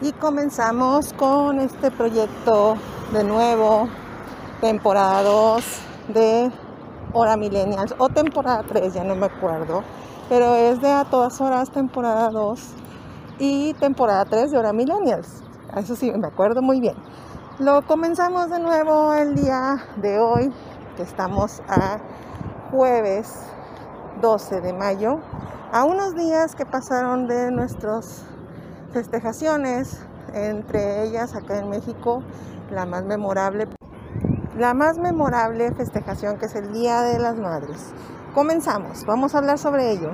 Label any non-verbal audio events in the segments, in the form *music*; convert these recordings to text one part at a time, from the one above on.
y comenzamos con este proyecto de nuevo, temporada 2 de Hora Millennials o temporada 3, ya no me acuerdo, pero es de a todas horas temporada 2 y temporada 3 de Hora Millennials. Eso sí, me acuerdo muy bien. Lo comenzamos de nuevo el día de hoy, que estamos a jueves 12 de mayo, a unos días que pasaron de nuestras festejaciones, entre ellas acá en México, la más memorable, la más memorable festejación que es el Día de las Madres. Comenzamos, vamos a hablar sobre ello.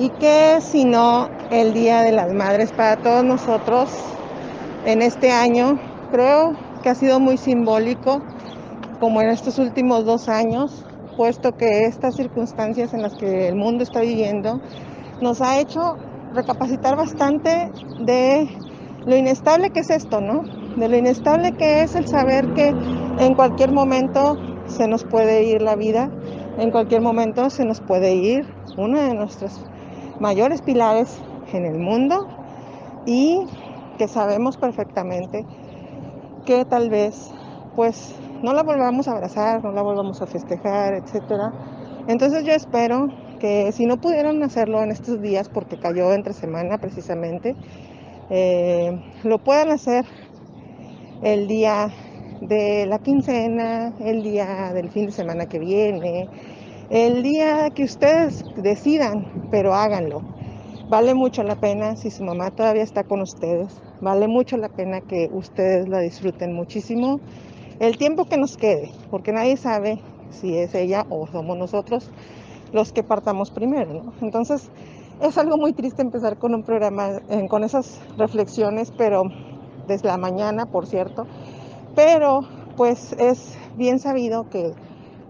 Y que si no el Día de las Madres para todos nosotros en este año, creo que ha sido muy simbólico, como en estos últimos dos años, puesto que estas circunstancias en las que el mundo está viviendo nos ha hecho recapacitar bastante de lo inestable que es esto, ¿no? De lo inestable que es el saber que en cualquier momento se nos puede ir la vida, en cualquier momento se nos puede ir una de nuestras mayores pilares en el mundo y que sabemos perfectamente que tal vez pues no la volvamos a abrazar, no la volvamos a festejar, etcétera. Entonces yo espero que si no pudieron hacerlo en estos días porque cayó entre semana precisamente, eh, lo puedan hacer el día de la quincena, el día del fin de semana que viene, el día que ustedes decidan, pero háganlo. Vale mucho la pena si su mamá todavía está con ustedes. Vale mucho la pena que ustedes la disfruten muchísimo. El tiempo que nos quede, porque nadie sabe si es ella o somos nosotros los que partamos primero. Entonces, es algo muy triste empezar con un programa, eh, con esas reflexiones, pero desde la mañana, por cierto. Pero, pues es bien sabido que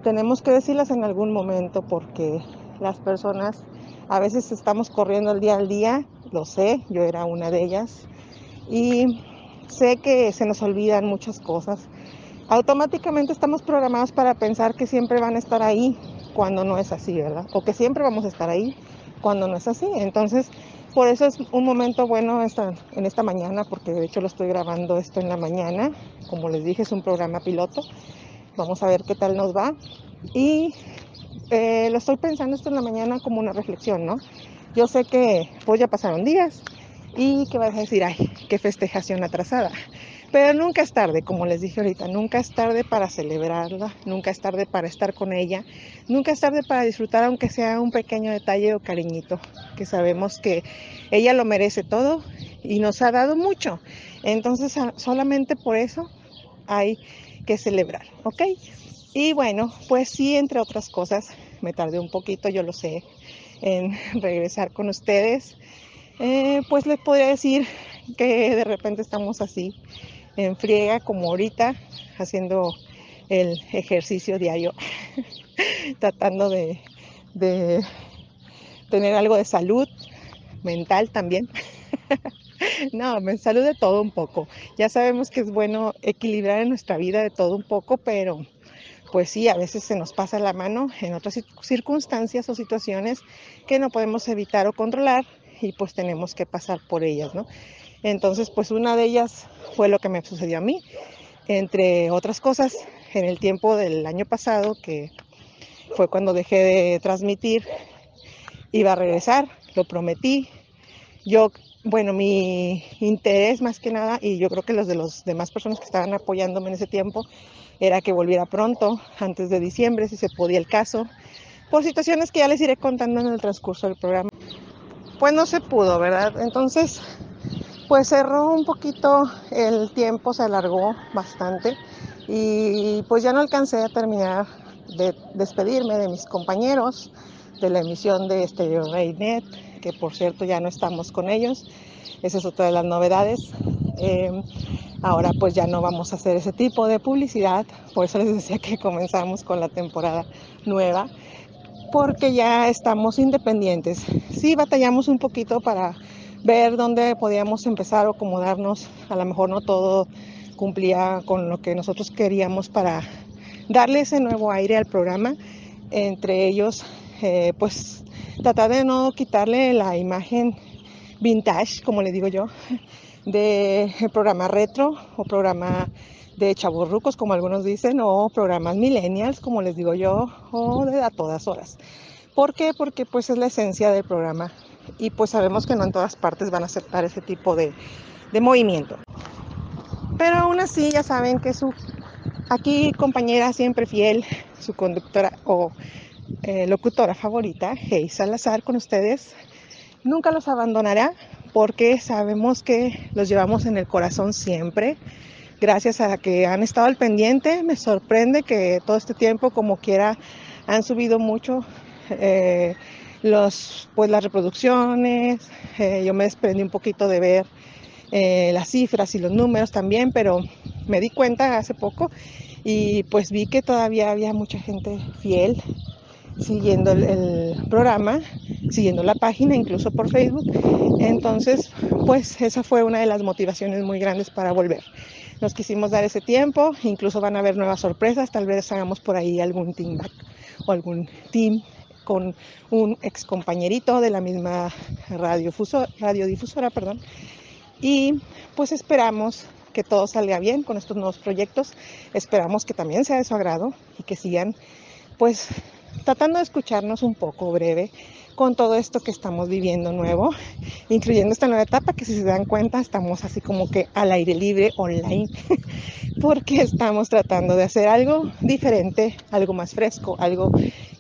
tenemos que decirlas en algún momento porque las personas a veces estamos corriendo el día al día, lo sé, yo era una de ellas, y sé que se nos olvidan muchas cosas. Automáticamente estamos programados para pensar que siempre van a estar ahí cuando no es así, ¿verdad? O que siempre vamos a estar ahí cuando no es así. Entonces, por eso es un momento bueno esta, en esta mañana, porque de hecho lo estoy grabando esto en la mañana. Como les dije, es un programa piloto. Vamos a ver qué tal nos va. Y eh, lo estoy pensando esto en la mañana como una reflexión, ¿no? Yo sé que pues ya pasaron días y que vas a decir, ay, qué festejación atrasada. Pero nunca es tarde, como les dije ahorita, nunca es tarde para celebrarla, nunca es tarde para estar con ella, nunca es tarde para disfrutar aunque sea un pequeño detalle o cariñito, que sabemos que ella lo merece todo y nos ha dado mucho. Entonces solamente por eso hay que celebrar, ¿ok? Y bueno, pues sí, entre otras cosas, me tardé un poquito, yo lo sé, en *laughs* regresar con ustedes. Eh, pues les podría decir que de repente estamos así, en friega, como ahorita, haciendo el ejercicio diario, *laughs* tratando de, de tener algo de salud mental también. *laughs* *laughs* No, me salud de todo un poco. Ya sabemos que es bueno equilibrar en nuestra vida de todo un poco, pero pues sí, a veces se nos pasa la mano en otras circunstancias o situaciones que no podemos evitar o controlar y pues tenemos que pasar por ellas, ¿no? Entonces, pues una de ellas fue lo que me sucedió a mí, entre otras cosas, en el tiempo del año pasado, que fue cuando dejé de transmitir, iba a regresar, lo prometí. Yo bueno, mi interés más que nada, y yo creo que los de las demás personas que estaban apoyándome en ese tiempo, era que volviera pronto, antes de diciembre, si se podía el caso, por situaciones que ya les iré contando en el transcurso del programa. Pues no se pudo, ¿verdad? Entonces, pues cerró un poquito el tiempo, se alargó bastante y pues ya no alcancé a terminar de despedirme de mis compañeros, de la emisión de Stereo Reynet, que por cierto ya no estamos con ellos. Esa es otra de las novedades. Eh, ahora pues ya no vamos a hacer ese tipo de publicidad, por eso les decía que comenzamos con la temporada nueva, porque ya estamos independientes. Sí batallamos un poquito para ver dónde podíamos empezar o acomodarnos, a lo mejor no todo cumplía con lo que nosotros queríamos para darle ese nuevo aire al programa, entre ellos eh, pues tratar de no quitarle la imagen vintage, como le digo yo, de programa retro o programa de chaburrucos, como algunos dicen, o programas millennials, como les digo yo, o de a todas horas. ¿Por qué? Porque pues es la esencia del programa y pues sabemos que no en todas partes van a aceptar ese tipo de, de movimiento. Pero aún así ya saben que su aquí compañera siempre fiel, su conductora o eh, locutora favorita, Hey Salazar, con ustedes, nunca los abandonará porque sabemos que los llevamos en el corazón siempre. Gracias a que han estado al pendiente, me sorprende que todo este tiempo, como quiera, han subido mucho eh, los, pues, las reproducciones. Eh, yo me desprendí un poquito de ver las cifras y los números también, pero me di cuenta hace poco y pues vi que todavía había mucha gente fiel siguiendo el, programa, siguiendo la página, incluso por Facebook. Entonces, pues esa fue una de las motivaciones muy grandes para volver. Nos quisimos dar ese tiempo, incluso van a haber nuevas sorpresas, tal vez hagamos por ahí algún team back o algún team con un ex compañerito de la misma radiodifusora, perdón. Y pues esperamos que todo salga bien con estos nuevos proyectos. Esperamos que también sea de su agrado y que sigan pues tratando de escucharnos un poco breve con todo esto que estamos viviendo nuevo, incluyendo esta nueva etapa que si se dan cuenta estamos así como que al aire libre online, *laughs* porque estamos tratando de hacer algo diferente, algo más fresco, algo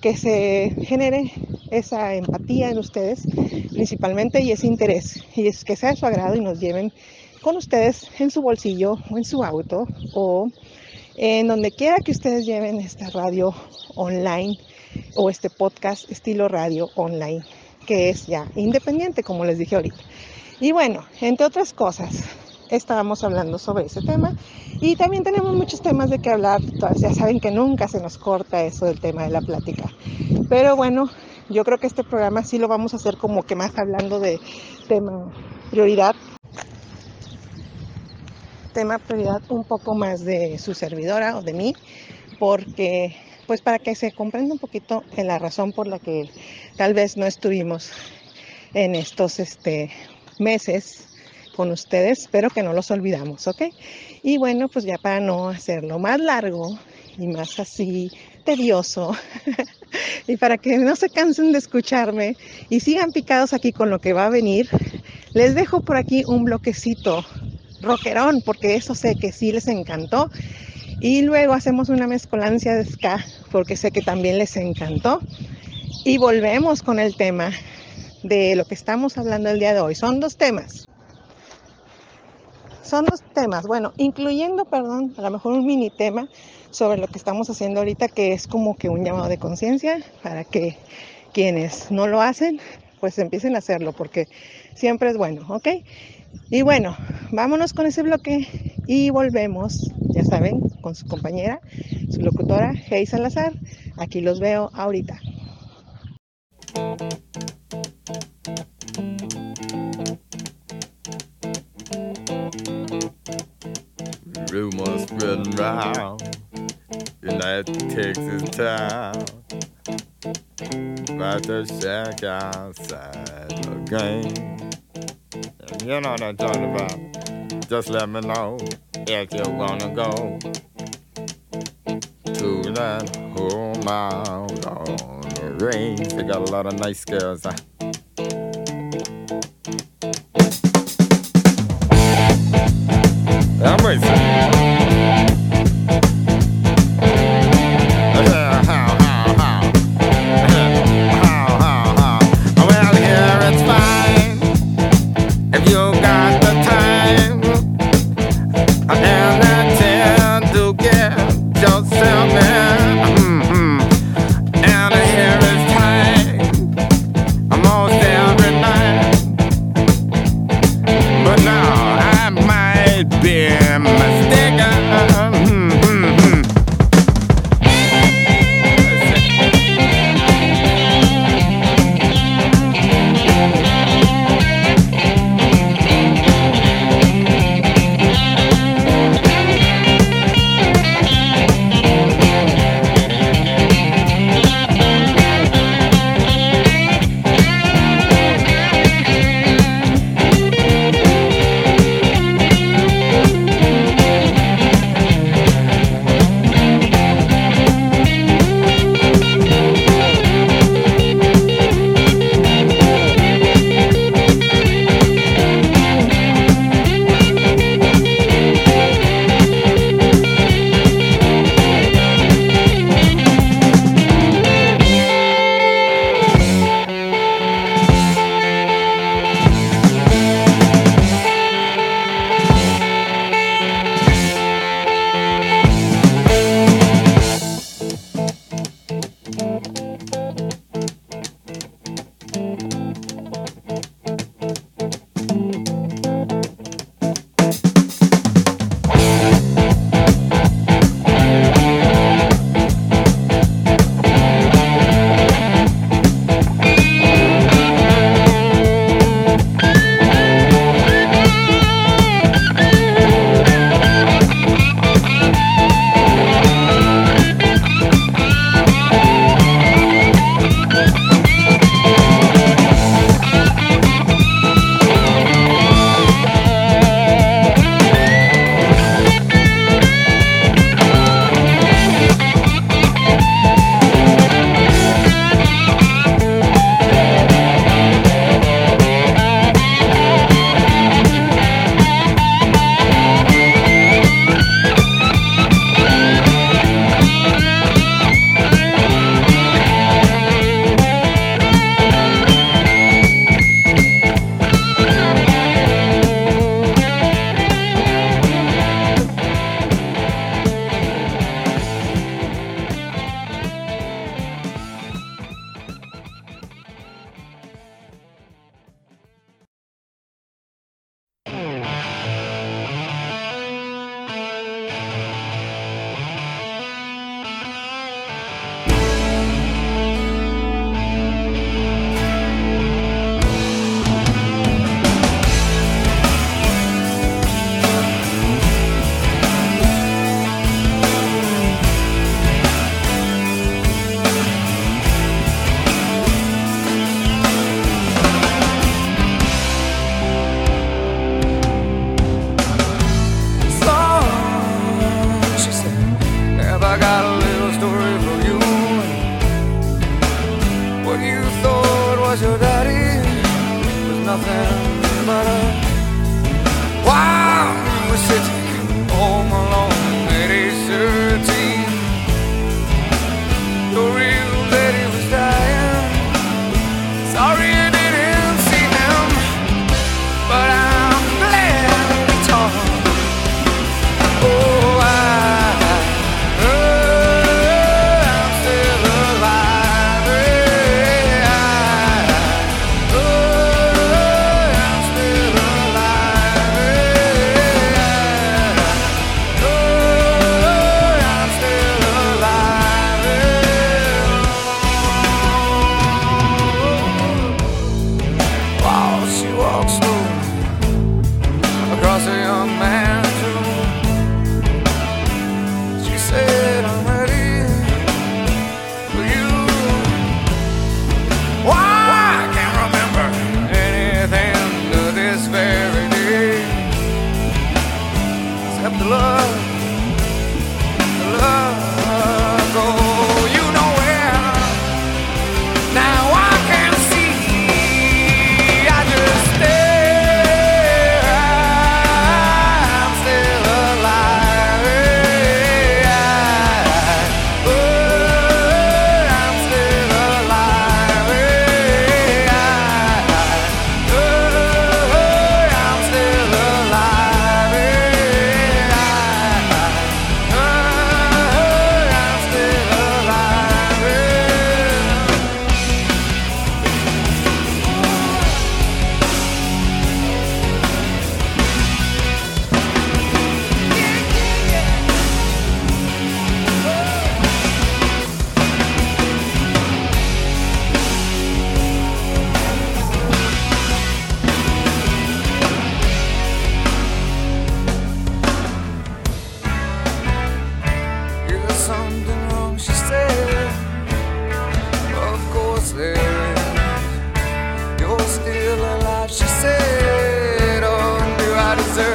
que se genere esa empatía en ustedes principalmente y ese interés, y es que sea de su agrado y nos lleven con ustedes en su bolsillo o en su auto o en donde quiera que ustedes lleven esta radio online o este podcast estilo radio online, que es ya independiente, como les dije ahorita. Y bueno, entre otras cosas, estábamos hablando sobre ese tema y también tenemos muchos temas de que hablar. Ya saben que nunca se nos corta eso del tema de la plática. Pero bueno, yo creo que este programa sí lo vamos a hacer como que más hablando de tema prioridad tema prioridad un poco más de su servidora o de mí, porque pues para que se comprenda un poquito la razón por la que tal vez no estuvimos en estos este, meses con ustedes, espero que no los olvidamos, ¿ok? Y bueno, pues ya para no hacerlo más largo y más así tedioso, *laughs* y para que no se cansen de escucharme y sigan picados aquí con lo que va a venir, les dejo por aquí un bloquecito rockerón, porque eso sé que sí les encantó. Y luego hacemos una mezcolancia de ska, porque sé que también les encantó. Y volvemos con el tema de lo que estamos hablando el día de hoy. Son dos temas. Son dos temas, bueno, incluyendo, perdón, a lo mejor un mini tema sobre lo que estamos haciendo ahorita, que es como que un llamado de conciencia para que quienes no lo hacen, pues empiecen a hacerlo, porque siempre es bueno, ¿ok? Y bueno, vámonos con ese bloque y volvemos, ya saben, con su compañera, su locutora, Hey Salazar. Aquí los veo ahorita. Rumors spreading round in that Texas town about the shack outside the game. You know what I'm talking about. Just let me know if you wanna go to that home out on the range. They got a lot of nice girls. I'm racing.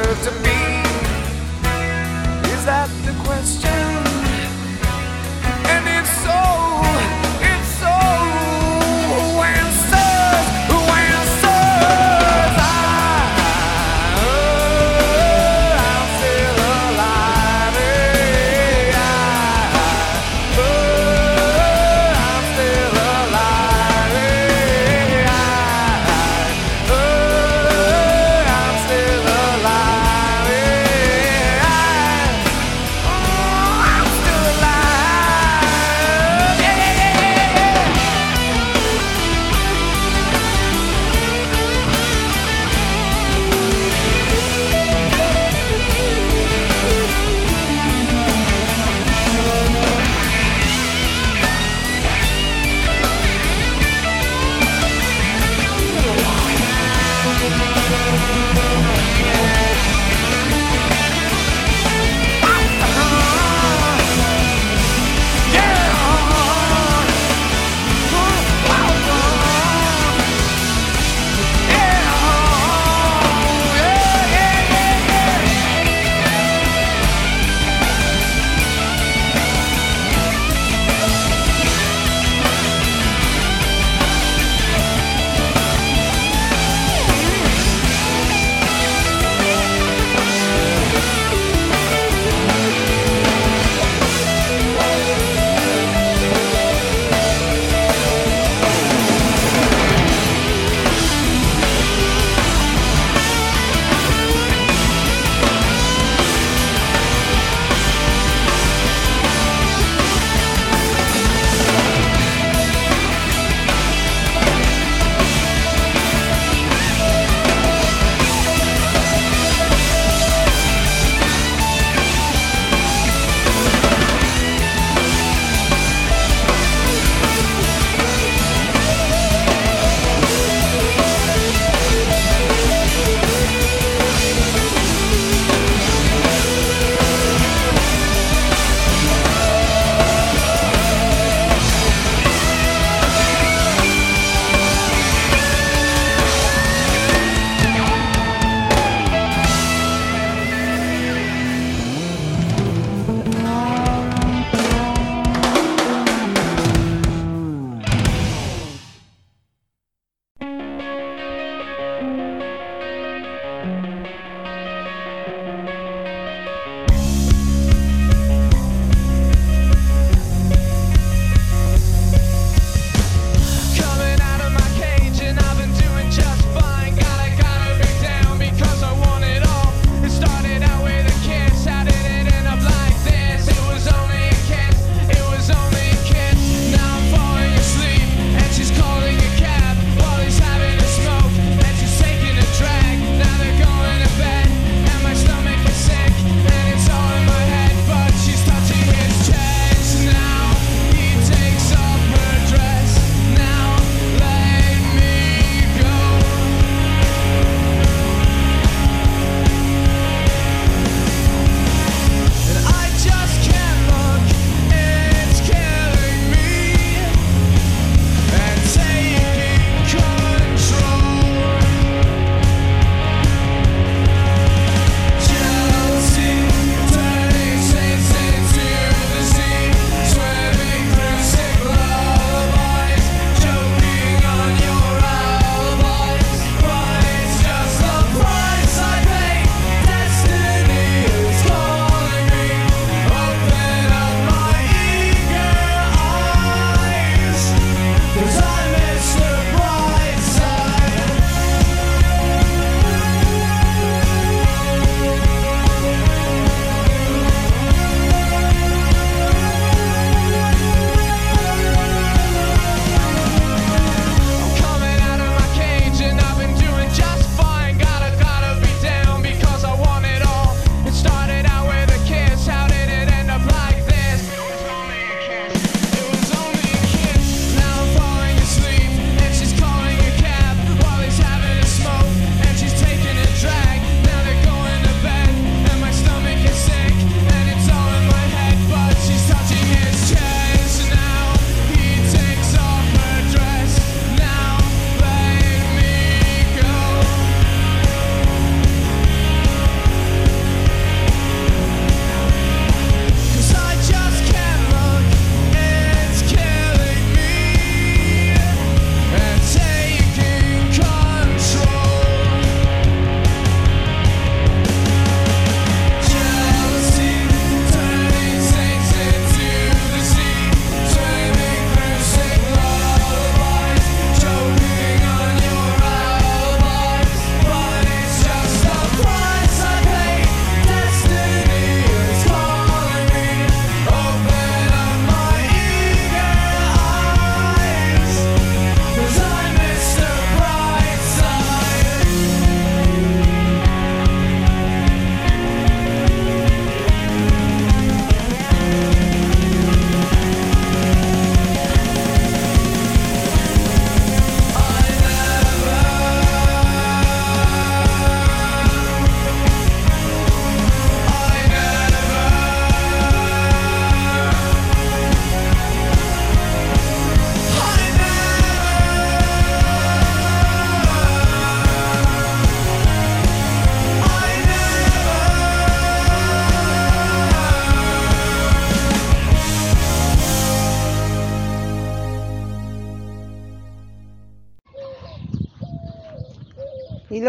Deserve to be?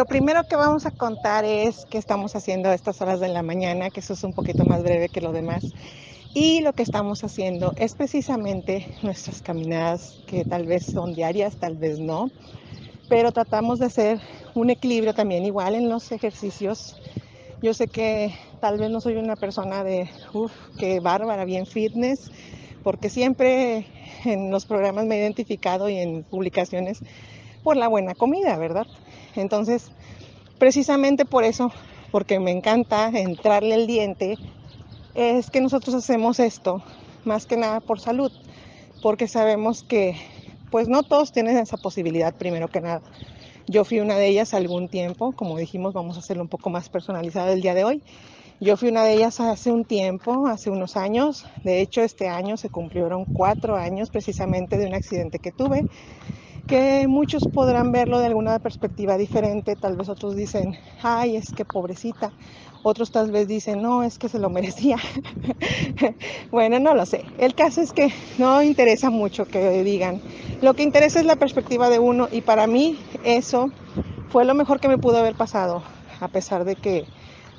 Primero que vamos a contar es qué estamos haciendo a estas horas de la mañana, que eso es un poquito más breve que lo demás. Y lo que estamos haciendo es precisamente nuestras caminadas, que tal vez son diarias, tal vez no, pero tratamos de hacer un equilibrio también igual en los ejercicios. Yo sé que tal vez no soy una persona de, uff, qué bárbara, bien fitness, porque siempre en los programas me he identificado y en publicaciones por la buena comida, ¿verdad? Entonces, precisamente por eso, porque me encanta entrarle el diente, es que nosotros hacemos esto, más que nada por salud, porque sabemos que pues no todos tienen esa posibilidad primero que nada. Yo fui una de ellas algún tiempo, como dijimos, vamos a hacerlo un poco más personalizado el día de hoy. Yo fui una de ellas hace un tiempo, hace unos años. De hecho, este año se cumplieron cuatro años precisamente de un accidente que tuve que muchos podrán verlo de alguna perspectiva diferente, tal vez otros dicen, ay, es que pobrecita, otros tal vez dicen, no, es que se lo merecía. *laughs* bueno, no lo sé. El caso es que no interesa mucho que digan, lo que interesa es la perspectiva de uno y para mí eso fue lo mejor que me pudo haber pasado, a pesar de que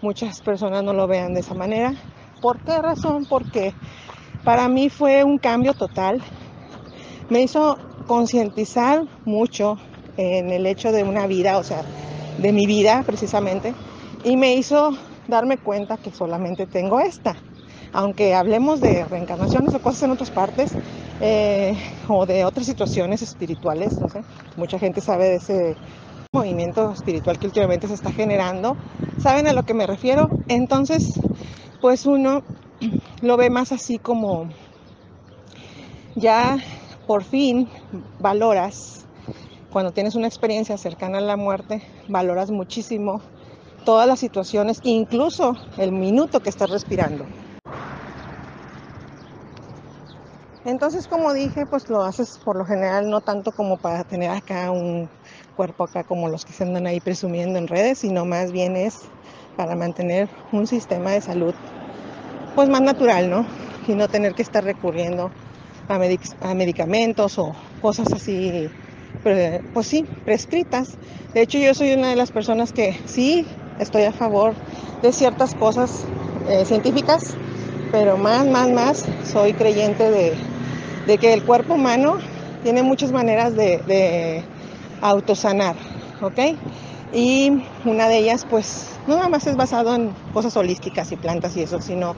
muchas personas no lo vean de esa manera. ¿Por qué razón? Porque para mí fue un cambio total. Me hizo concientizar mucho en el hecho de una vida, o sea, de mi vida precisamente, y me hizo darme cuenta que solamente tengo esta. Aunque hablemos de reencarnaciones o cosas en otras partes, eh, o de otras situaciones espirituales, no sé, mucha gente sabe de ese movimiento espiritual que últimamente se está generando, ¿saben a lo que me refiero? Entonces, pues uno lo ve más así como ya por fin valoras, cuando tienes una experiencia cercana a la muerte, valoras muchísimo todas las situaciones, incluso el minuto que estás respirando. Entonces, como dije, pues lo haces por lo general no tanto como para tener acá un cuerpo acá como los que se andan ahí presumiendo en redes, sino más bien es para mantener un sistema de salud pues más natural, ¿no? Y no tener que estar recurriendo a, medicamentos o cosas así, pues sí, prescritas. De hecho, yo soy una de las personas que sí estoy a favor de ciertas cosas eh, científicas, pero más, más, más soy creyente de, que el cuerpo humano tiene muchas maneras de, de autosanar, ¿ok? Y una de ellas, pues, no nada más es basado en cosas holísticas y plantas y eso, sino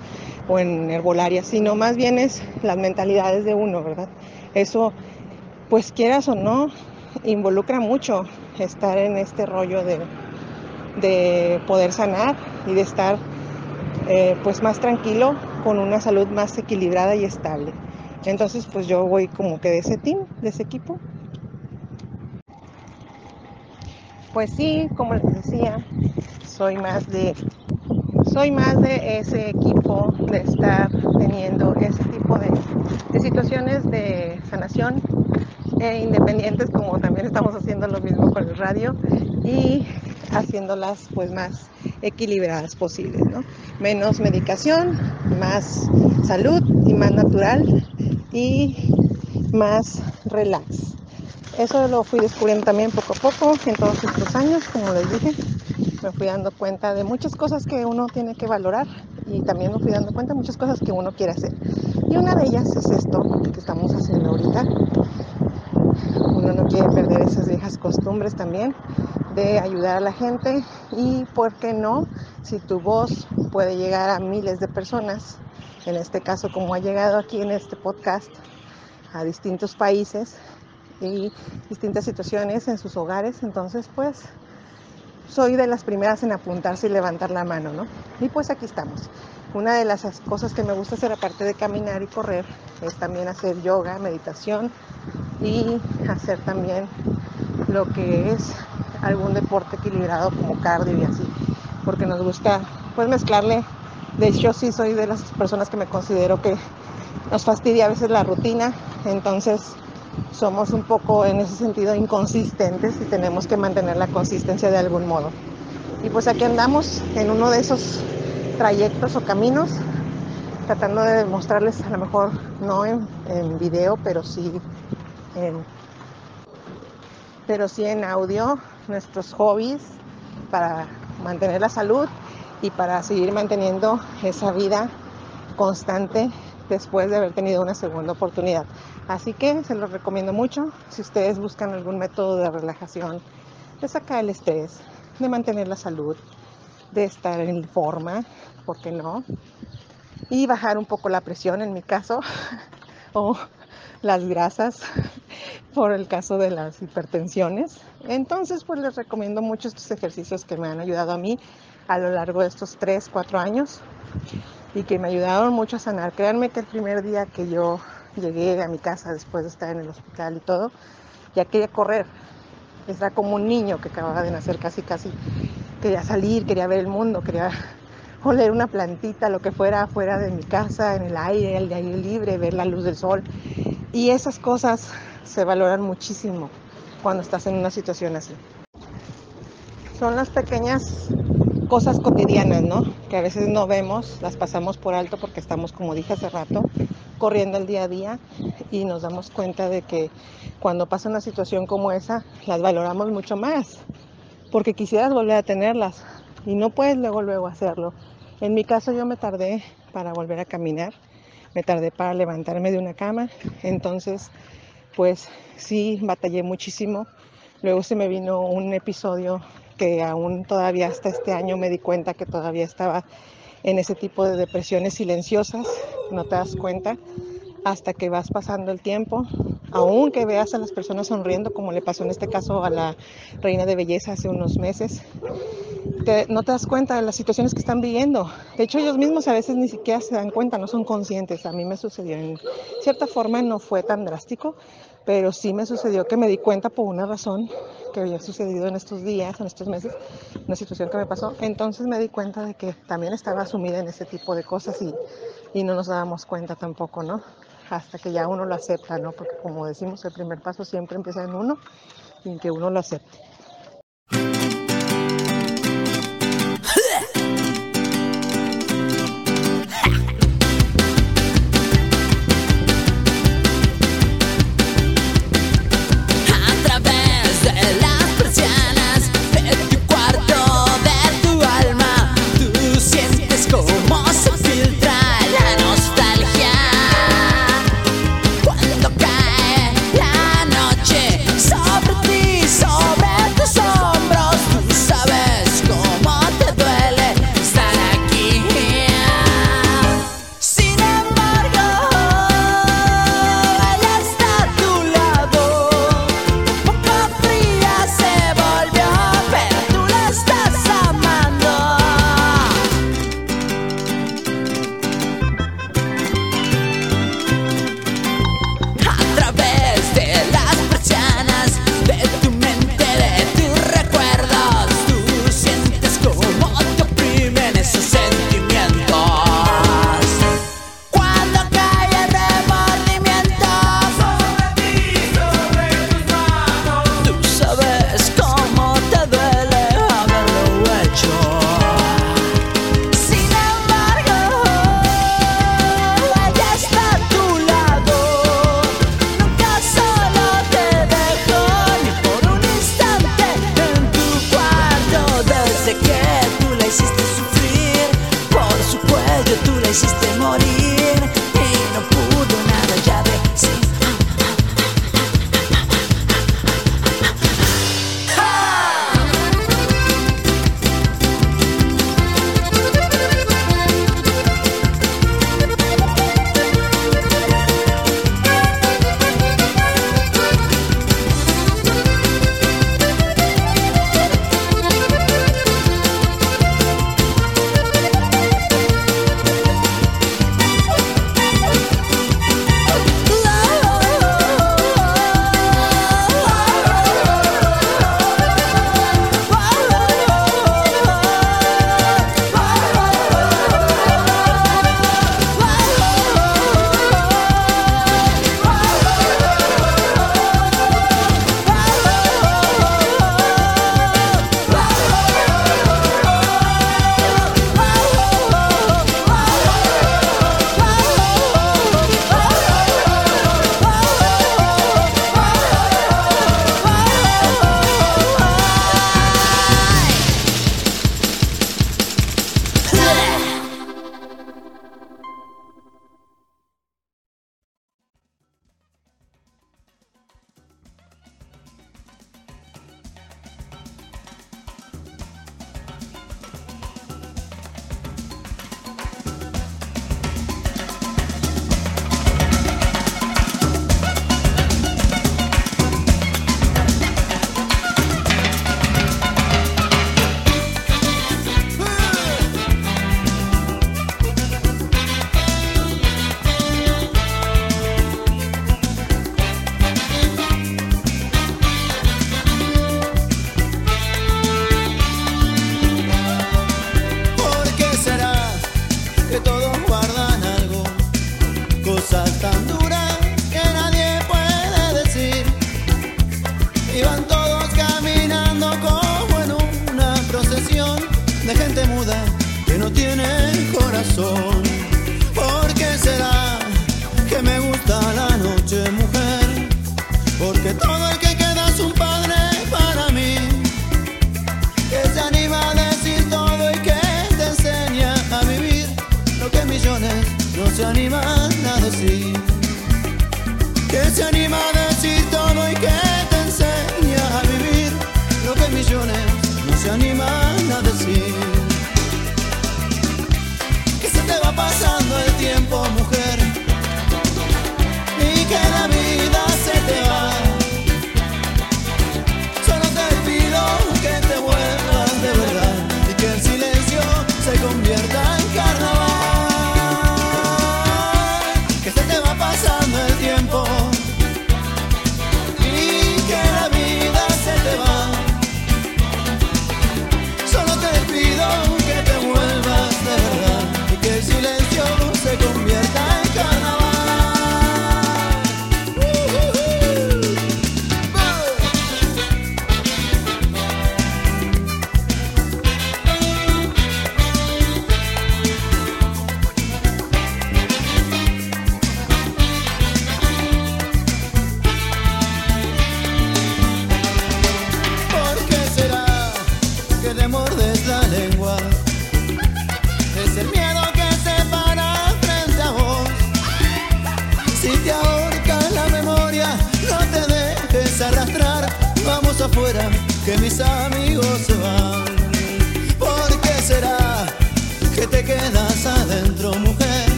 o en herbolaria, sino más bien es las mentalidades de uno, ¿verdad? Eso, pues quieras o no, involucra mucho estar en este rollo de, de poder sanar y de estar eh, pues más tranquilo con una salud más equilibrada y estable. Entonces pues yo voy como que de ese team, de ese equipo. Pues sí, como les decía, soy más de soy más de ese equipo, de estar teniendo ese tipo de, situaciones de sanación e independientes, como también estamos haciendo lo mismo con el radio, y haciéndolas pues más equilibradas posibles, ¿no? Menos medicación, más salud y más natural y más relax. Eso lo fui descubriendo también poco a poco en todos estos años, como les dije me fui dando cuenta de muchas cosas que uno tiene que valorar y también me fui dando cuenta de muchas cosas que uno quiere hacer. Y una de ellas es esto que estamos haciendo ahorita. Uno no quiere perder esas viejas costumbres también de ayudar a la gente y, ¿por qué no? Si tu voz puede llegar a miles de personas, en este caso como ha llegado aquí en este podcast, a distintos países y distintas situaciones en sus hogares, entonces pues soy de las primeras en apuntarse y levantar la mano, ¿no? Y pues aquí estamos. Una de las cosas que me gusta hacer aparte de caminar y correr es también hacer yoga, meditación y hacer también lo que es algún deporte equilibrado como cardio y así, porque nos gusta pues mezclarle. De hecho sí soy de las personas que me considero que nos fastidia a veces la rutina, entonces somos un poco en ese sentido inconsistentes y tenemos que mantener la consistencia de algún modo. Y pues aquí andamos en uno de esos trayectos o caminos, tratando de mostrarles a lo mejor no en, video, pero sí en, pero sí en audio, nuestros hobbies, para mantener la salud y para seguir manteniendo esa vida constante después de haber tenido una segunda oportunidad. Así que se los recomiendo mucho si ustedes buscan algún método de relajación, de sacar el estrés, de mantener la salud, de estar en forma, ¿por qué no? Y bajar un poco la presión en mi caso, *laughs* o las grasas, *laughs* por el caso de las hipertensiones. Entonces, pues les recomiendo mucho estos ejercicios que me han ayudado a mí a lo largo de estos 3, 4 años y que me ayudaron mucho a sanar. Créanme que el primer día que yo llegué a mi casa después de estar en el hospital y todo, ya quería correr. Era como un niño que acababa de nacer casi, casi. Quería salir, quería ver el mundo, quería *laughs* oler una plantita, lo que fuera fuera de mi casa, en el aire, el de aire libre, ver la luz del sol. Y esas cosas se valoran muchísimo cuando estás en una situación así. Son las pequeñas cosas cotidianas, ¿no? Que a veces no vemos, las pasamos por alto porque estamos, como dije hace rato, corriendo el día a día y nos damos cuenta de que cuando pasa una situación como esa, las valoramos mucho más, porque quisieras volver a tenerlas y no puedes luego, luego hacerlo. En mi caso yo me tardé para volver a caminar, me tardé para levantarme de una cama, entonces pues sí batallé muchísimo. Luego se me vino un episodio que aún todavía hasta este año me di cuenta que todavía estaba en ese tipo de depresiones silenciosas, no te das cuenta hasta que vas pasando el tiempo, aunque veas a las personas sonriendo, como le pasó en este caso a la reina de belleza hace unos meses, no te das cuenta de las situaciones que están viviendo. De hecho, ellos mismos a veces ni siquiera se dan cuenta, no son conscientes. A mí me sucedió en cierta forma, no fue tan drástico, pero sí me sucedió que me di cuenta por una razón que había sucedido en estos días, en estos meses, una situación que me pasó. Entonces me di cuenta de que también estaba sumida en ese tipo de cosas y, y no nos dábamos cuenta tampoco, ¿no? Hasta que ya uno lo acepta, ¿no? Porque como decimos, el primer paso siempre empieza en uno y en que uno lo acepte.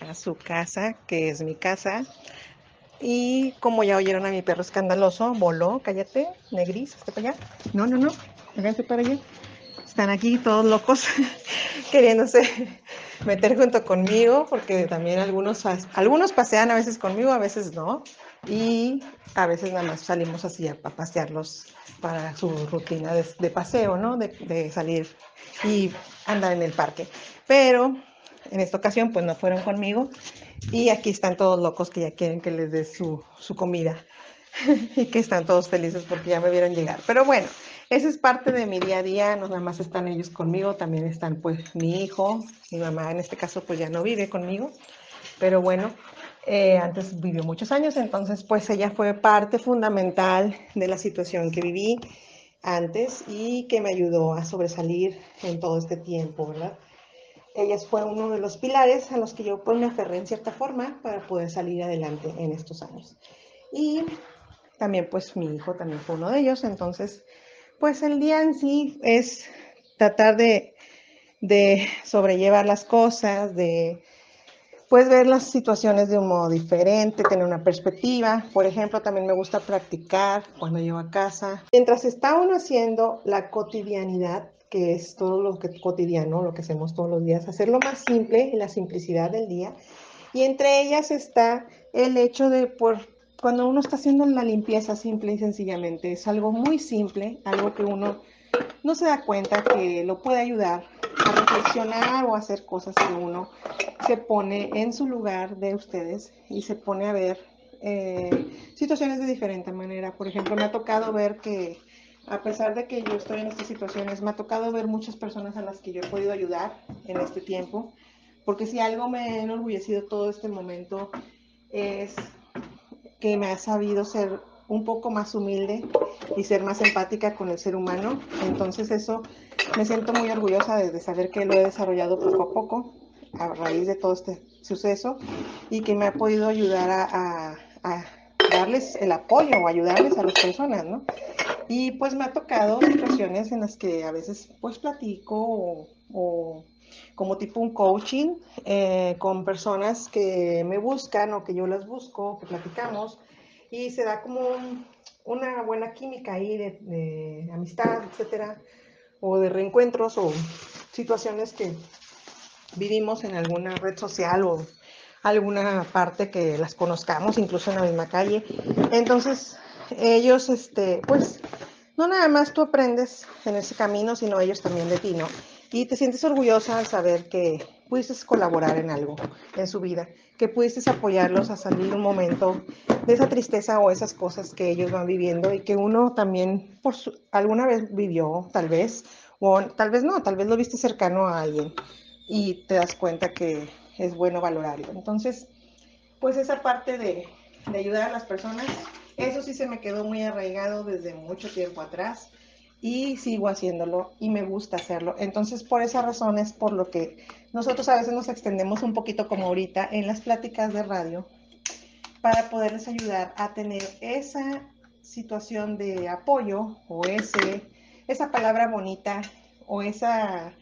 a su casa, que es mi casa, y como ya oyeron a mi perro escandaloso, voló, cállate, negris, hasta para allá. No, no, no, háganse para allá. Están aquí todos locos, *laughs* queriéndose meter junto conmigo, porque también algunos, algunos pasean a veces conmigo, a veces no. Y a veces nada más salimos así a, pasearlos para su rutina de, paseo, ¿no? De salir y andar en el parque. Pero en esta ocasión, pues no fueron conmigo. Y aquí están todos locos que ya quieren que les dé su, su comida. *laughs* y que están todos felices porque ya me vieron llegar. Pero bueno, esa es parte de mi día a día. No nada más están ellos conmigo, también están pues mi hijo, mi mamá en este caso pues ya no vive conmigo. Pero bueno, eh, antes vivió muchos años, entonces pues ella fue parte fundamental de la situación que viví antes y que me ayudó a sobresalir en todo este tiempo, ¿verdad? Ella fue uno de los pilares a los que yo pues me aferré en cierta forma para poder salir adelante en estos años. Y también pues mi hijo también fue uno de ellos, entonces pues el día en sí es tratar de, de sobrellevar las cosas, de pues ver las situaciones de un modo diferente, tener una perspectiva. Por ejemplo, también me gusta practicar cuando llego a casa. Mientras está uno haciendo la cotidianidad, que es todo lo que cotidiano, lo que hacemos todos los días, hacerlo más simple, en la simplicidad del día. Y entre ellas está el hecho de, por, cuando uno está haciendo la limpieza simple y sencillamente, es algo muy simple, algo que uno no se da cuenta que lo puede ayudar a reflexionar o hacer cosas que uno se pone en su lugar de ustedes y se pone a ver eh, situaciones de diferente manera. Por ejemplo, me ha tocado ver que a pesar de que yo estoy en estas situaciones, me ha tocado ver muchas personas a las que yo he podido ayudar en este tiempo, porque si algo me ha enorgullecido todo este momento es que me ha sabido ser un poco más humilde y ser más empática con el ser humano. Entonces eso me siento muy orgullosa de, saber que lo he desarrollado poco a poco a raíz de todo este suceso y que me ha podido ayudar a, darles el apoyo o ayudarles a las personas, ¿no? Y pues me ha tocado situaciones en las que a veces pues platico o, como tipo un coaching eh, con personas que me buscan o que yo las busco, que platicamos y se da como una buena química ahí de, amistad, etcétera, o de reencuentros o situaciones que vivimos en alguna red social o alguna parte que las conozcamos, incluso en la misma calle. Entonces, ellos, este, pues, no nada más tú aprendes en ese camino, sino ellos también de ti, ¿no? Y te sientes orgullosa al saber que pudiste colaborar en algo en su vida, que pudiste apoyarlos a salir un momento de esa tristeza o esas cosas que ellos van viviendo y que uno también por alguna vez vivió, tal vez, o tal vez no, tal vez lo viste cercano a alguien y te das cuenta que es bueno valorarlo. Entonces, pues esa parte de, de ayudar a las personas, eso sí se me quedó muy arraigado desde mucho tiempo atrás y sigo haciéndolo y me gusta hacerlo. Entonces, por esa razón es por lo que nosotros a veces nos extendemos un poquito como ahorita en las pláticas de radio para poderles ayudar a tener esa situación de apoyo o ese, esa palabra bonita o esa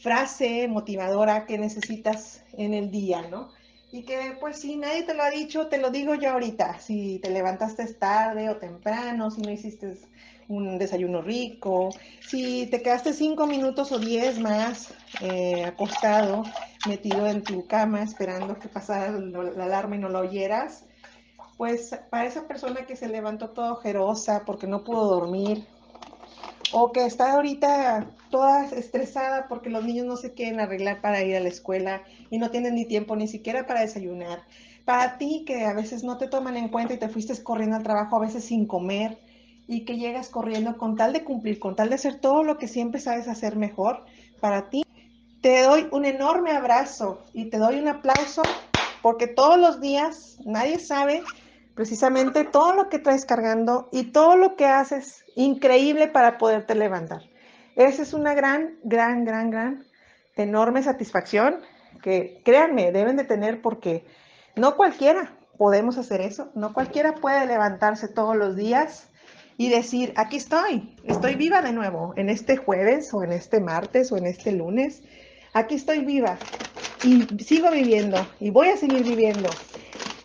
frase motivadora que necesitas en el día, ¿no? Y que pues si nadie te lo ha dicho, te lo digo yo ahorita. Si te levantaste tarde o temprano, si no hiciste un desayuno rico, si te quedaste cinco minutos o diez más eh, acostado, metido en tu cama esperando que pasara la alarma y no lo oyeras, pues para esa persona que se levantó toda ojerosa porque no pudo dormir, o que está ahorita toda estresada porque los niños no se quieren arreglar para ir a la escuela y no tienen ni tiempo ni siquiera para desayunar. Para ti que a veces no te toman en cuenta y te fuiste corriendo al trabajo a veces sin comer y que llegas corriendo con tal de cumplir, con tal de hacer todo lo que siempre sabes hacer mejor, para ti te doy un enorme abrazo y te doy un aplauso porque todos los días nadie sabe precisamente todo lo que traes cargando y todo lo que haces increíble para poderte levantar. Esa es una gran, gran, gran, gran, enorme satisfacción que créanme, deben de tener porque no cualquiera podemos hacer eso, no cualquiera puede levantarse todos los días y decir, aquí estoy, estoy viva de nuevo, en este jueves o en este martes o en este lunes, aquí estoy viva y sigo viviendo y voy a seguir viviendo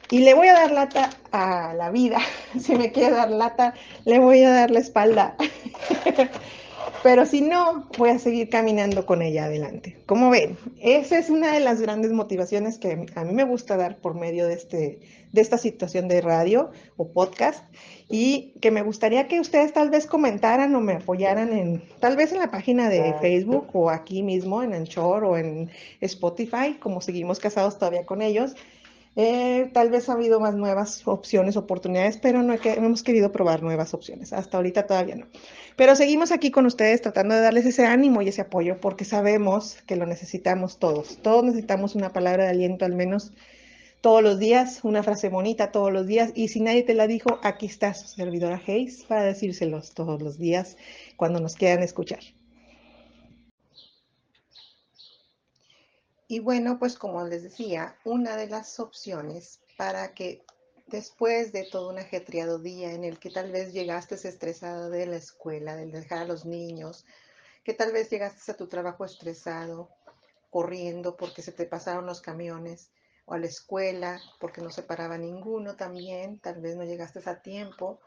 y le voy a dar lata a la vida. *laughs* Si me quiere dar lata, le voy a dar la espalda. *laughs* Pero si no, voy a seguir caminando con ella adelante. Como ven, esa es una de las grandes motivaciones que a mí me gusta dar por medio de, este, de esta situación de radio o podcast y que me gustaría que ustedes tal vez comentaran o me apoyaran en, tal vez en la página de Facebook o aquí mismo en Anchor o en Spotify, como seguimos casados todavía con ellos, Eh, tal vez ha habido más nuevas opciones, oportunidades, pero no, que- no hemos querido probar nuevas opciones. Hasta ahorita todavía no. Pero seguimos aquí con ustedes tratando de darles ese ánimo y ese apoyo porque sabemos que lo necesitamos todos. Todos necesitamos una palabra de aliento al menos todos los días, una frase bonita todos los días. Y si nadie te la dijo, aquí está su servidora Hayes para decírselos todos los días cuando nos quieran escuchar. Y bueno, pues como les decía, una de las opciones para que después de todo un ajetreado día en el que tal vez llegaste estresado de la escuela, de dejar a los niños, que tal vez llegaste a tu trabajo estresado, corriendo porque se te pasaron los camiones, o a la escuela porque no se paraba ninguno también, tal vez no llegaste a tiempo,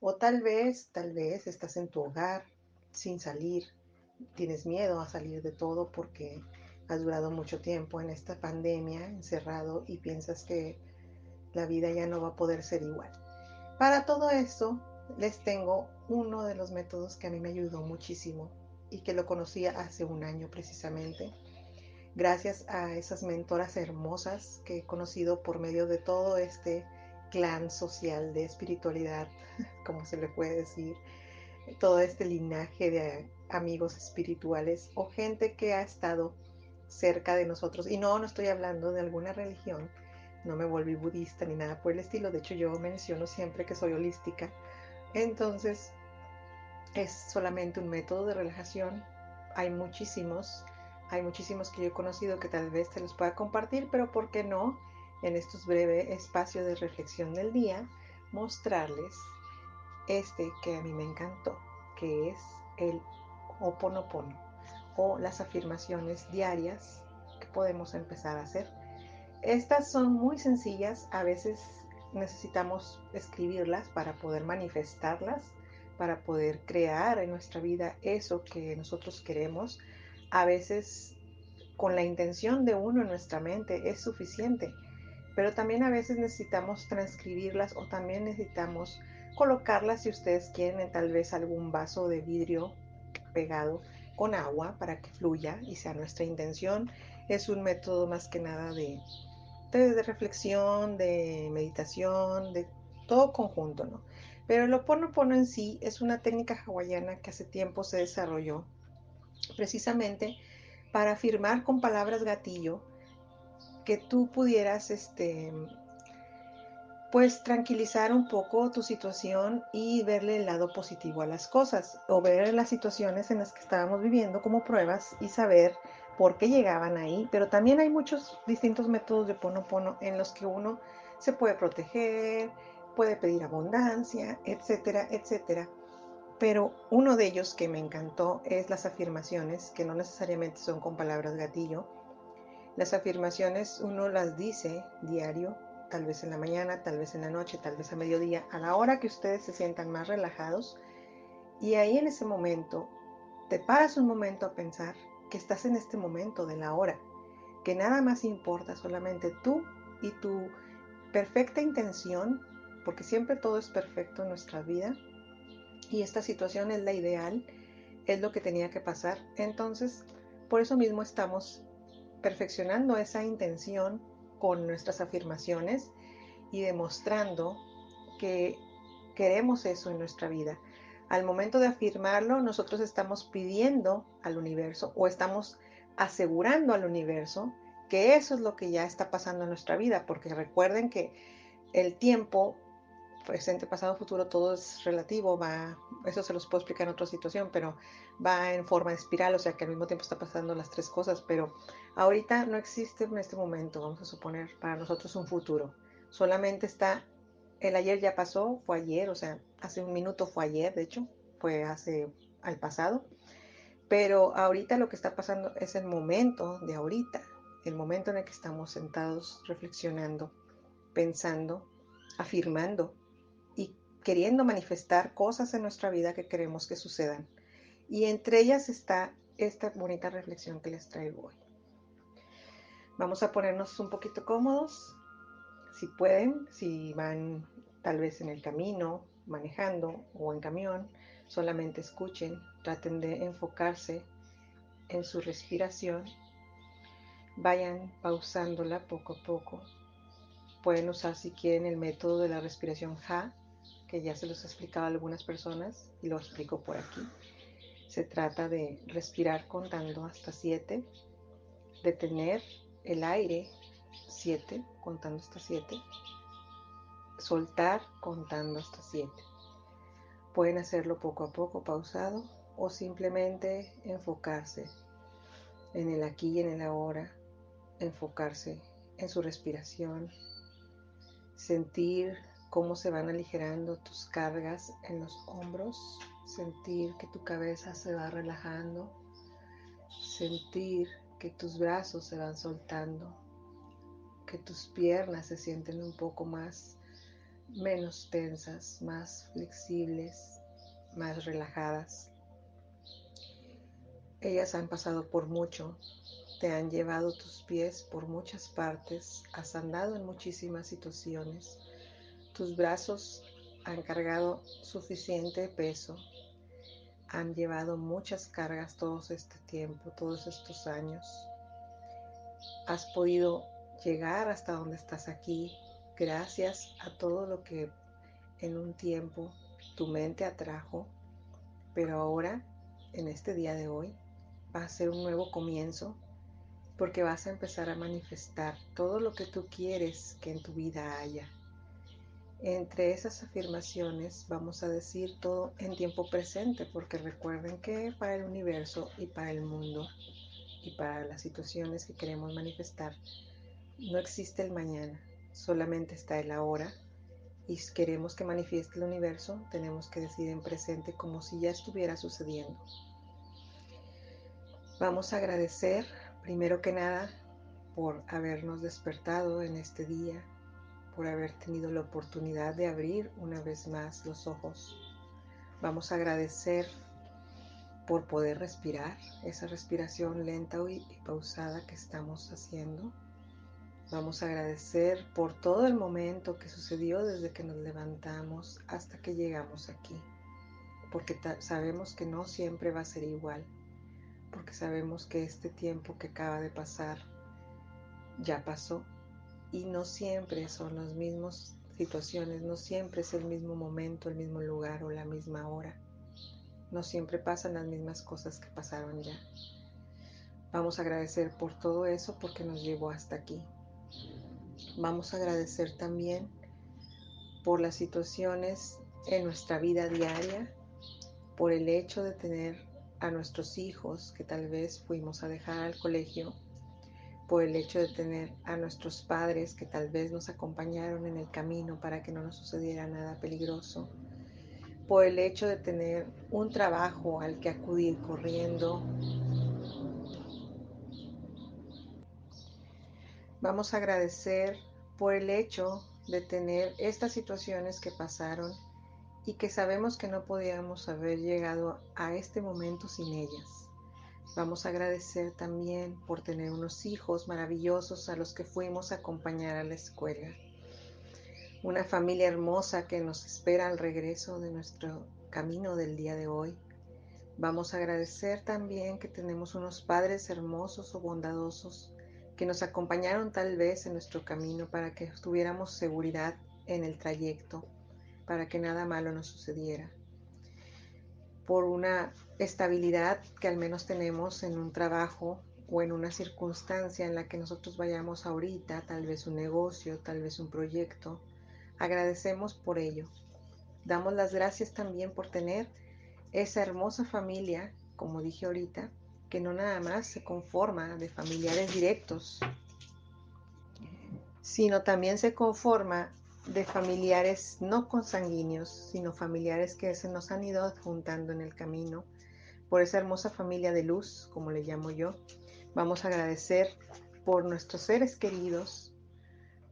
o tal vez, tal vez estás en tu hogar sin salir, tienes miedo a salir de todo porque has durado mucho tiempo en esta pandemia encerrado y piensas que la vida ya no va a poder ser igual. Para todo esto, les tengo uno de los métodos que a mí me ayudó muchísimo y que lo conocí hace un año precisamente, gracias a esas mentoras hermosas que he conocido por medio de todo este clan social de espiritualidad, *laughs* como se le puede decir, todo este linaje de amigos espirituales o gente que ha estado cerca de nosotros. Y no, no estoy hablando de alguna religión, no me volví budista ni nada por el estilo, de hecho yo menciono siempre que soy holística. Entonces, es solamente un método de relajación. Hay muchísimos, hay muchísimos que yo he conocido que tal vez te los pueda compartir, pero ¿por qué no? En estos breves espacios de reflexión del día, mostrarles este que a mí me encantó, que es el Oponopono o las afirmaciones diarias que podemos empezar a hacer. Estas son muy sencillas, a veces necesitamos escribirlas para poder manifestarlas, para poder crear en nuestra vida eso que nosotros queremos. A veces con la intención de uno en nuestra mente es suficiente, pero también a veces necesitamos transcribirlas o también necesitamos colocarlas si ustedes quieren en tal vez algún vaso de vidrio pegado con agua para que fluya y sea nuestra intención. Es un método más que nada de, de, reflexión, de meditación, de todo conjunto, ¿no? Pero el Oponopono en sí es una técnica hawaiana que hace tiempo se desarrolló precisamente para afirmar con palabras gatillo que tú pudieras este, pues tranquilizar un poco tu situación y verle el lado positivo a las cosas o ver las situaciones en las que estábamos viviendo como pruebas y saber por qué llegaban ahí, pero también hay muchos distintos métodos de ponopono en los que uno se puede proteger, puede pedir abundancia, etcétera, etcétera. Pero uno de ellos que me encantó es las afirmaciones, que no necesariamente son con palabras gatillo. Las afirmaciones uno las dice diario, tal vez en la mañana, tal vez en la noche, tal vez a mediodía, a la hora que ustedes se sientan más relajados. Y ahí en ese momento, te paras un momento a pensar que estás en este momento de la hora, que nada más importa solamente tú y tu perfecta intención, porque siempre todo es perfecto en nuestra vida, y esta situación es la ideal, es lo que tenía que pasar. Entonces, por eso mismo estamos perfeccionando esa intención con nuestras afirmaciones y demostrando que queremos eso en nuestra vida. Al momento de afirmarlo, nosotros estamos pidiendo al universo o estamos asegurando al universo que eso es lo que ya está pasando en nuestra vida, porque recuerden que el tiempo, presente, pasado, futuro, todo es relativo, va, eso se los puedo explicar en otra situación, pero va en forma de espiral, o sea que al mismo tiempo está pasando las tres cosas, pero ahorita no existe en este momento, vamos a suponer, para nosotros un futuro, solamente está, el ayer ya pasó, fue ayer, o sea, hace un minuto fue ayer, de hecho, fue hace al pasado, pero ahorita lo que está pasando es el momento de ahorita, el momento en el que estamos sentados reflexionando, pensando, afirmando y queriendo manifestar cosas en nuestra vida que queremos que sucedan. Y entre ellas está esta bonita reflexión que les traigo hoy. Vamos a ponernos un poquito cómodos, si pueden, si van tal vez en el camino, manejando o en camión, solamente escuchen, traten de enfocarse en su respiración, vayan pausándola poco a poco Pueden usar si quieren el método de la respiración HA, que ya se los he explicado a algunas personas y lo explico por aquí. Se trata de respirar contando hasta 7, detener el aire 7, contando hasta 7, soltar contando hasta 7. Pueden hacerlo poco a poco, pausado, o simplemente enfocarse en el aquí y en el ahora, enfocarse en su respiración, sentir cómo se van aligerando tus cargas en los hombros, sentir que tu cabeza se va relajando, sentir que tus brazos se van soltando, que tus piernas se sienten un poco más, menos tensas, más flexibles, más relajadas. Ellas han pasado por mucho, te han llevado tus pies por muchas partes, has andado en muchísimas situaciones, tus brazos han cargado suficiente peso, han llevado muchas cargas todo este tiempo, todos estos años. Has podido llegar hasta donde estás aquí gracias a todo lo que en un tiempo tu mente atrajo, pero ahora, en este día de hoy, va a ser un nuevo comienzo porque vas a empezar a manifestar todo lo que tú quieres que en tu vida haya. Entre esas afirmaciones vamos a decir todo en tiempo presente porque recuerden que para el universo y para el mundo y para las situaciones que queremos manifestar no existe el mañana, solamente está el ahora y queremos que manifieste el universo tenemos que decir en presente como si ya estuviera sucediendo. Vamos a agradecer primero que nada por habernos despertado en este día, por haber tenido la oportunidad de abrir una vez más los ojos. Vamos a agradecer por poder respirar, esa respiración lenta y pausada que estamos haciendo. Vamos a agradecer por todo el momento que sucedió desde que nos levantamos hasta que llegamos aquí, porque sabemos que no siempre va a ser igual porque sabemos que este tiempo que acaba de pasar ya pasó y no siempre son las mismas situaciones, no siempre es el mismo momento, el mismo lugar o la misma hora. No siempre pasan las mismas cosas que pasaron ya. Vamos a agradecer por todo eso porque nos llevó hasta aquí. Vamos a agradecer también por las situaciones en nuestra vida diaria, por el hecho de tener a nuestros hijos que tal vez fuimos a dejar al colegio, por el hecho de tener a nuestros padres que tal vez nos acompañaron en el camino para que no nos sucediera nada peligroso, por el hecho de tener un trabajo al que acudir corriendo. Vamos a agradecer por el hecho de tener estas situaciones que pasaron y que sabemos que no podíamos haber llegado a este momento sin ellas. Vamos a agradecer también por tener unos hijos maravillosos a los que fuimos a acompañar a la escuela. Una familia hermosa que nos espera al regreso de nuestro camino del día de hoy. Vamos a agradecer también que tenemos unos padres hermosos o bondadosos que nos acompañaron tal vez en nuestro camino para que tuviéramos seguridad en el trayecto para que nada malo nos sucediera, por una estabilidad que al menos tenemos en un trabajo o en una circunstancia en la que nosotros vayamos ahorita, tal vez un negocio, tal vez un proyecto. Agradecemos por ello. Damos las gracias también por tener esa hermosa familia, como dije ahorita, que no nada más se conforma de familiares directos, sino también se conforma de familiares no consanguíneos, sino familiares que se nos han ido juntando en el camino, por esa hermosa familia de luz, como le llamo yo. Vamos a agradecer por nuestros seres queridos,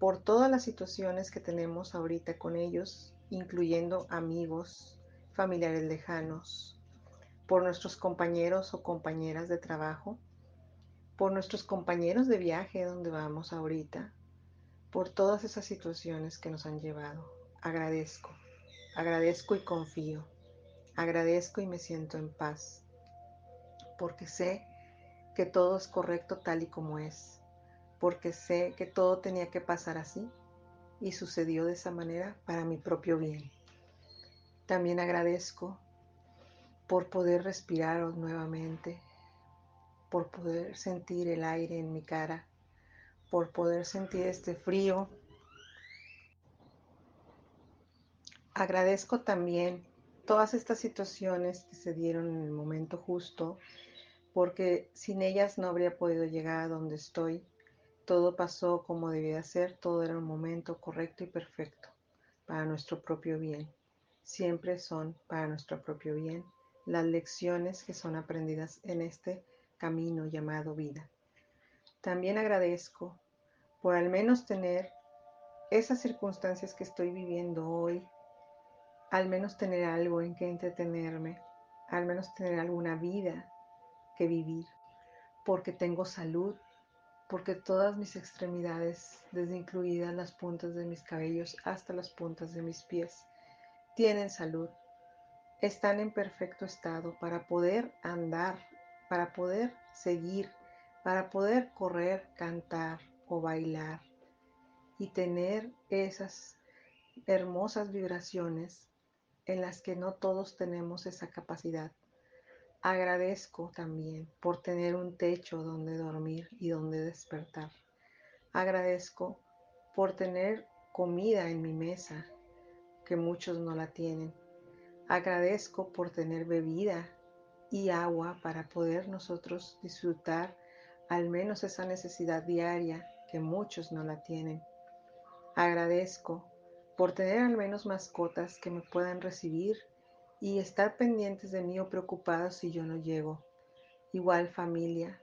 por todas las situaciones que tenemos ahorita con ellos, incluyendo amigos, familiares lejanos, por nuestros compañeros o compañeras de trabajo, por nuestros compañeros de viaje donde vamos ahorita, por todas esas situaciones que nos han llevado. Agradezco, agradezco y confío, agradezco y me siento en paz, porque sé que todo es correcto tal y como es, porque sé que todo tenía que pasar así y sucedió de esa manera para mi propio bien. También agradezco por poder respirar nuevamente, por poder sentir el aire en mi cara, por poder sentir este frío. Agradezco también todas estas situaciones que se dieron en el momento justo, porque sin ellas no habría podido llegar a donde estoy. Todo pasó como debía ser, todo era un momento correcto y perfecto para nuestro propio bien. Siempre son para nuestro propio bien las lecciones que son aprendidas en este camino llamado vida. También agradezco por al menos tener esas circunstancias que estoy viviendo hoy, al menos tener algo en que entretenerme, al menos tener alguna vida que vivir, porque tengo salud, porque todas mis extremidades, desde incluidas las puntas de mis cabellos hasta las puntas de mis pies, tienen salud, están en perfecto estado para poder andar, para poder seguir, para poder correr, cantar o bailar y tener esas hermosas vibraciones en las que no todos tenemos esa capacidad. Agradezco también por tener un techo donde dormir y donde despertar. Agradezco por tener comida en mi mesa, que muchos no la tienen. Agradezco por tener bebida y agua para poder nosotros disfrutar al menos esa necesidad diaria que muchos no la tienen. Agradezco por tener al menos mascotas que me puedan recibir y estar pendientes de mí o preocupados si yo no llego. Igual familia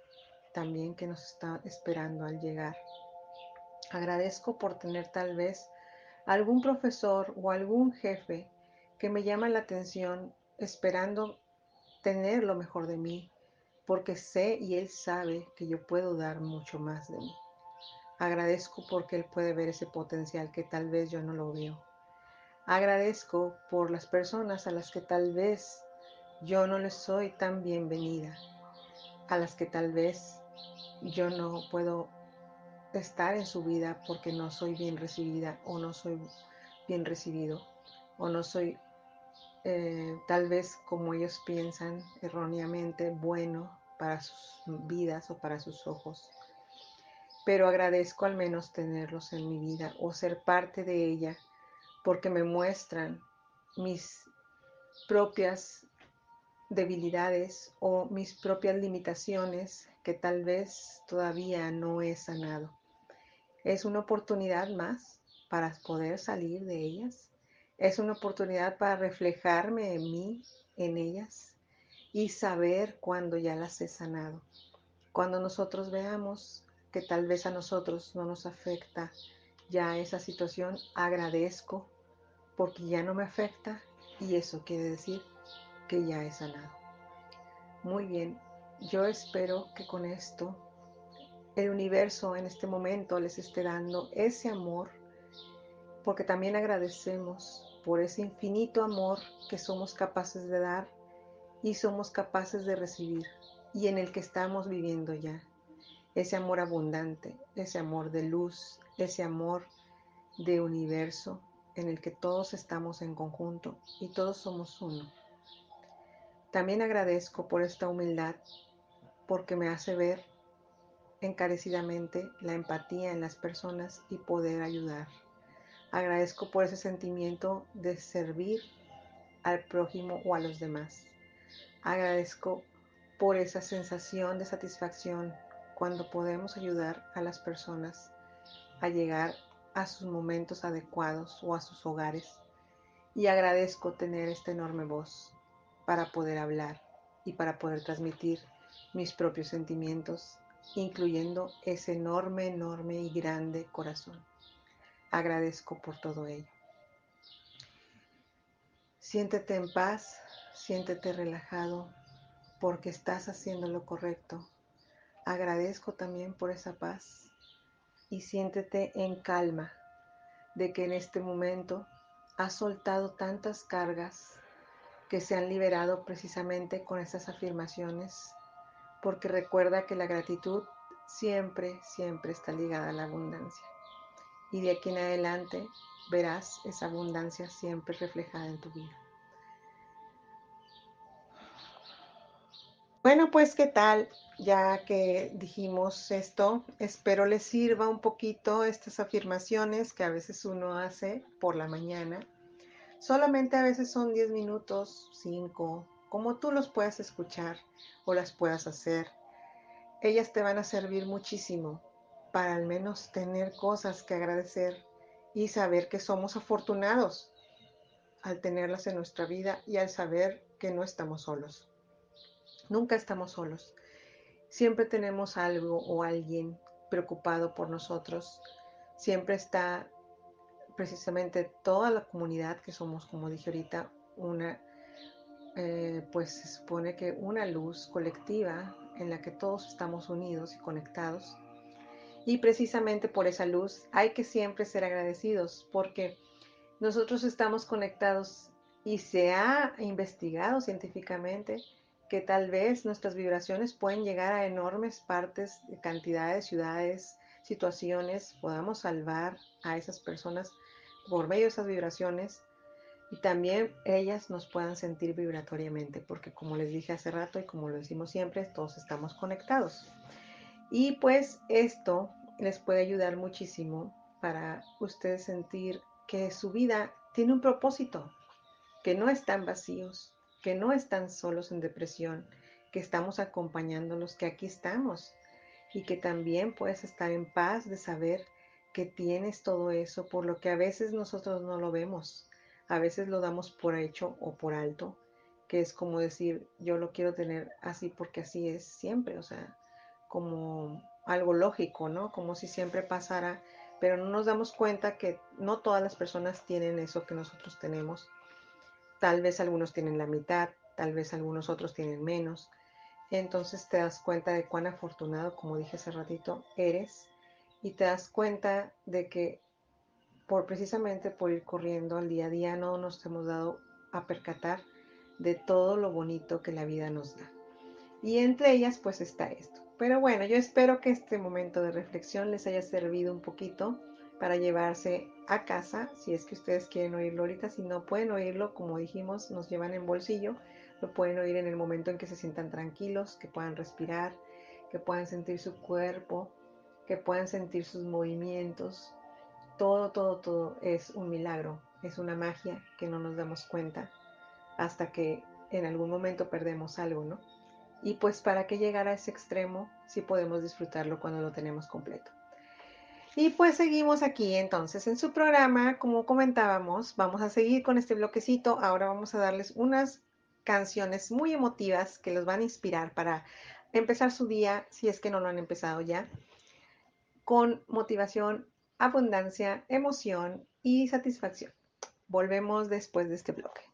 también que nos está esperando al llegar. Agradezco por tener tal vez algún profesor o algún jefe que me llama la atención esperando tener lo mejor de mí, porque sé y él sabe que yo puedo dar mucho más de mí. Agradezco porque él puede ver ese potencial que tal vez yo no lo veo. Agradezco por las personas a las que tal vez yo no les soy tan bienvenida, a las que tal vez yo no puedo estar en su vida porque no soy bien recibida o no soy bien recibido o no soy eh, tal vez como ellos piensan erróneamente bueno para sus vidas o para sus ojos. Pero agradezco al menos tenerlos en mi vida o ser parte de ella porque me muestran mis propias debilidades o mis propias limitaciones que tal vez todavía no he sanado. Es una oportunidad más para poder salir de ellas es una oportunidad para reflejarme en mí, en ellas, y saber cuando ya las he sanado. Cuando nosotros veamos que tal vez a nosotros no nos afecta ya esa situación, agradezco porque ya no me afecta y eso quiere decir que ya he sanado. Muy bien, yo espero que con esto el universo en este momento les esté dando ese amor, porque también agradecemos por ese infinito amor que somos capaces de dar y somos capaces de recibir y en el que estamos viviendo ya. Ese amor abundante, ese amor de luz, ese amor de universo en el que todos estamos en conjunto y todos somos uno. También agradezco por esta humildad porque me hace ver encarecidamente la empatía en las personas y poder ayudar. Agradezco por ese sentimiento de servir al prójimo o a los demás. Agradezco por esa sensación de satisfacción cuando podemos ayudar a las personas a llegar a sus momentos adecuados o a sus hogares. Y agradezco tener esta enorme voz para poder hablar y para poder transmitir mis propios sentimientos, incluyendo ese enorme, enorme y grande corazón. Agradezco por todo ello. Siéntete en paz, siéntete relajado porque estás haciendo lo correcto. Agradezco también por esa paz y siéntete en calma de que en este momento has soltado tantas cargas que se han liberado precisamente con esas afirmaciones, porque recuerda que la gratitud siempre, siempre está ligada a la abundancia y de aquí en adelante verás esa abundancia siempre reflejada en tu vida. Bueno, pues qué tal, ya que dijimos esto, espero les sirva un poquito estas afirmaciones que a veces uno hace por la mañana. Solamente a veces son 10 minutos, 5, como tú los puedas escuchar o las puedas hacer. Ellas te van a servir muchísimo para al menos tener cosas que agradecer y saber que somos afortunados al tenerlas en nuestra vida y al saber que no estamos solos. Nunca estamos solos. Siempre tenemos algo o alguien preocupado por nosotros. Siempre está precisamente toda la comunidad que somos, como dije ahorita, una, eh, pues se supone que una luz colectiva en la que todos estamos unidos y conectados. Y precisamente por esa luz hay que siempre ser agradecidos porque nosotros estamos conectados y se ha investigado científicamente que tal vez nuestras vibraciones pueden llegar a enormes partes, cantidades, ciudades, situaciones, podamos salvar a esas personas por medio de esas vibraciones y también ellas nos puedan sentir vibratoriamente, porque como les dije hace rato y como lo decimos siempre, todos estamos conectados. Y pues esto les puede ayudar muchísimo para ustedes sentir que su vida tiene un propósito, que no están vacíos, que no están solos en depresión, que estamos acompañándolos, que aquí estamos y que también puedes estar en paz de saber que tienes todo eso, por lo que a veces nosotros no lo vemos, a veces lo damos por hecho o por alto, que es como decir, yo lo quiero tener así porque así es siempre, o sea, como algo lógico, ¿no? Como si siempre pasara, pero no nos damos cuenta que no todas las personas tienen eso que nosotros tenemos Tal vez algunos tienen la mitad, tal vez algunos otros tienen menos. Entonces te das cuenta de cuán afortunado, como dije hace ratito, eres y te das cuenta de que por precisamente por ir corriendo al día a día no nos hemos dado a percatar de todo lo bonito que la vida nos da. Y entre ellas pues está esto. Pero bueno, yo espero que este momento de reflexión les haya servido un poquito para llevarse a casa, si es que ustedes quieren oírlo ahorita, si no pueden oírlo, como dijimos, nos llevan en bolsillo, lo pueden oír en el momento en que se sientan tranquilos, que puedan respirar, que puedan sentir su cuerpo, que puedan sentir sus movimientos. Todo, todo, todo es un milagro, es una magia que no nos damos cuenta hasta que en algún momento perdemos algo, ¿no? Y pues para qué llegar a ese extremo si podemos disfrutarlo cuando lo tenemos completo. Y pues seguimos aquí entonces en su programa, como comentábamos, vamos a seguir con este bloquecito. Ahora vamos a darles unas canciones muy emotivas que los van a inspirar para empezar su día, si es que no lo han empezado ya, con motivación, abundancia, emoción y satisfacción. Volvemos después de este bloque.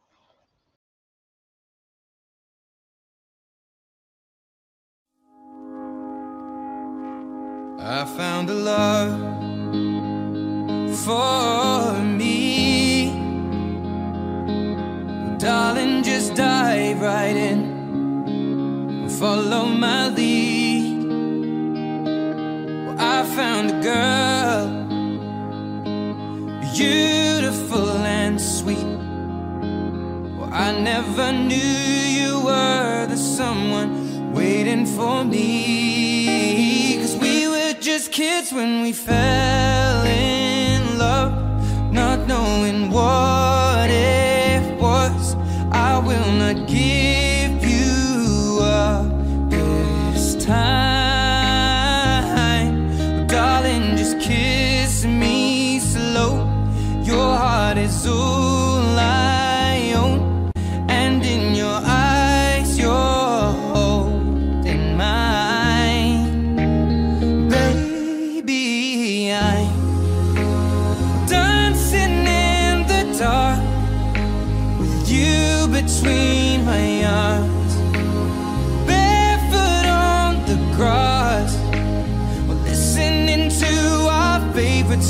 I found a love for me. Darling, just dive right in. and Follow my lead. Well, I found a girl, beautiful and sweet. Well, I never knew you were the someone waiting for me. Just kids when we fell in love, not knowing what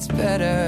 it's better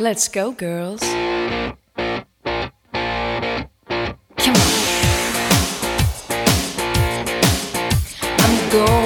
Let's go, girls. Come on. I'm going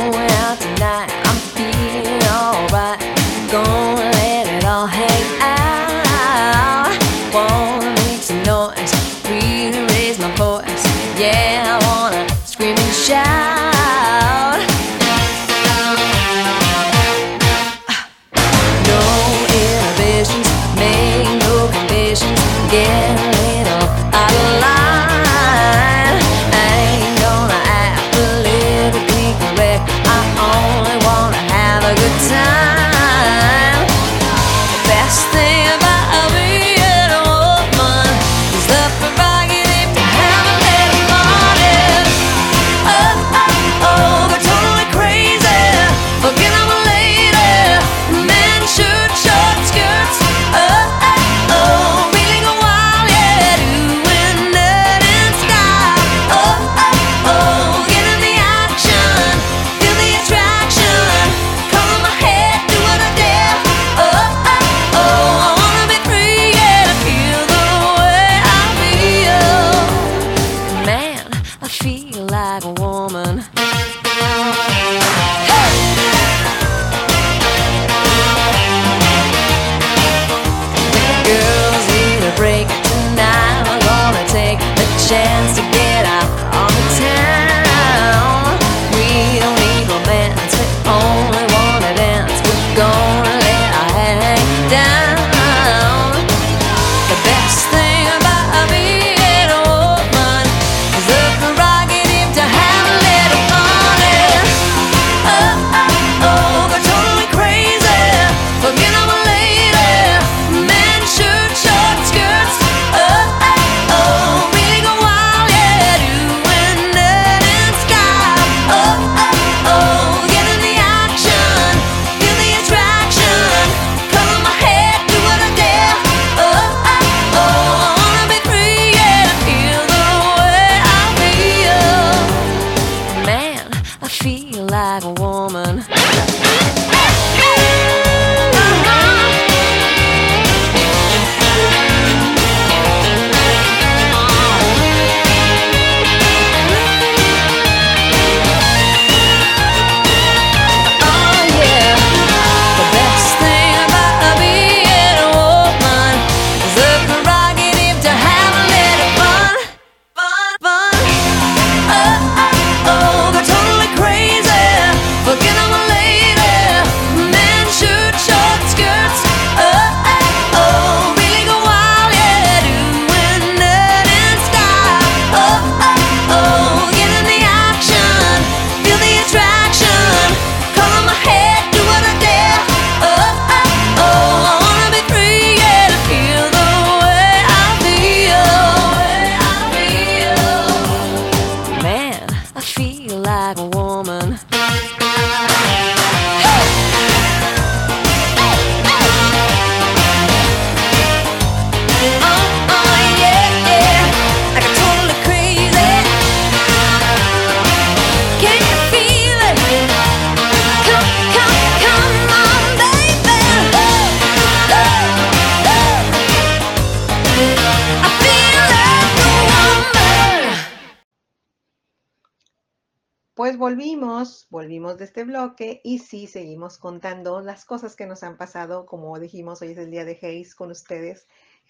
y sí, seguimos contando las cosas que nos han pasado. Como dijimos, hoy es el día de Hayes con ustedes.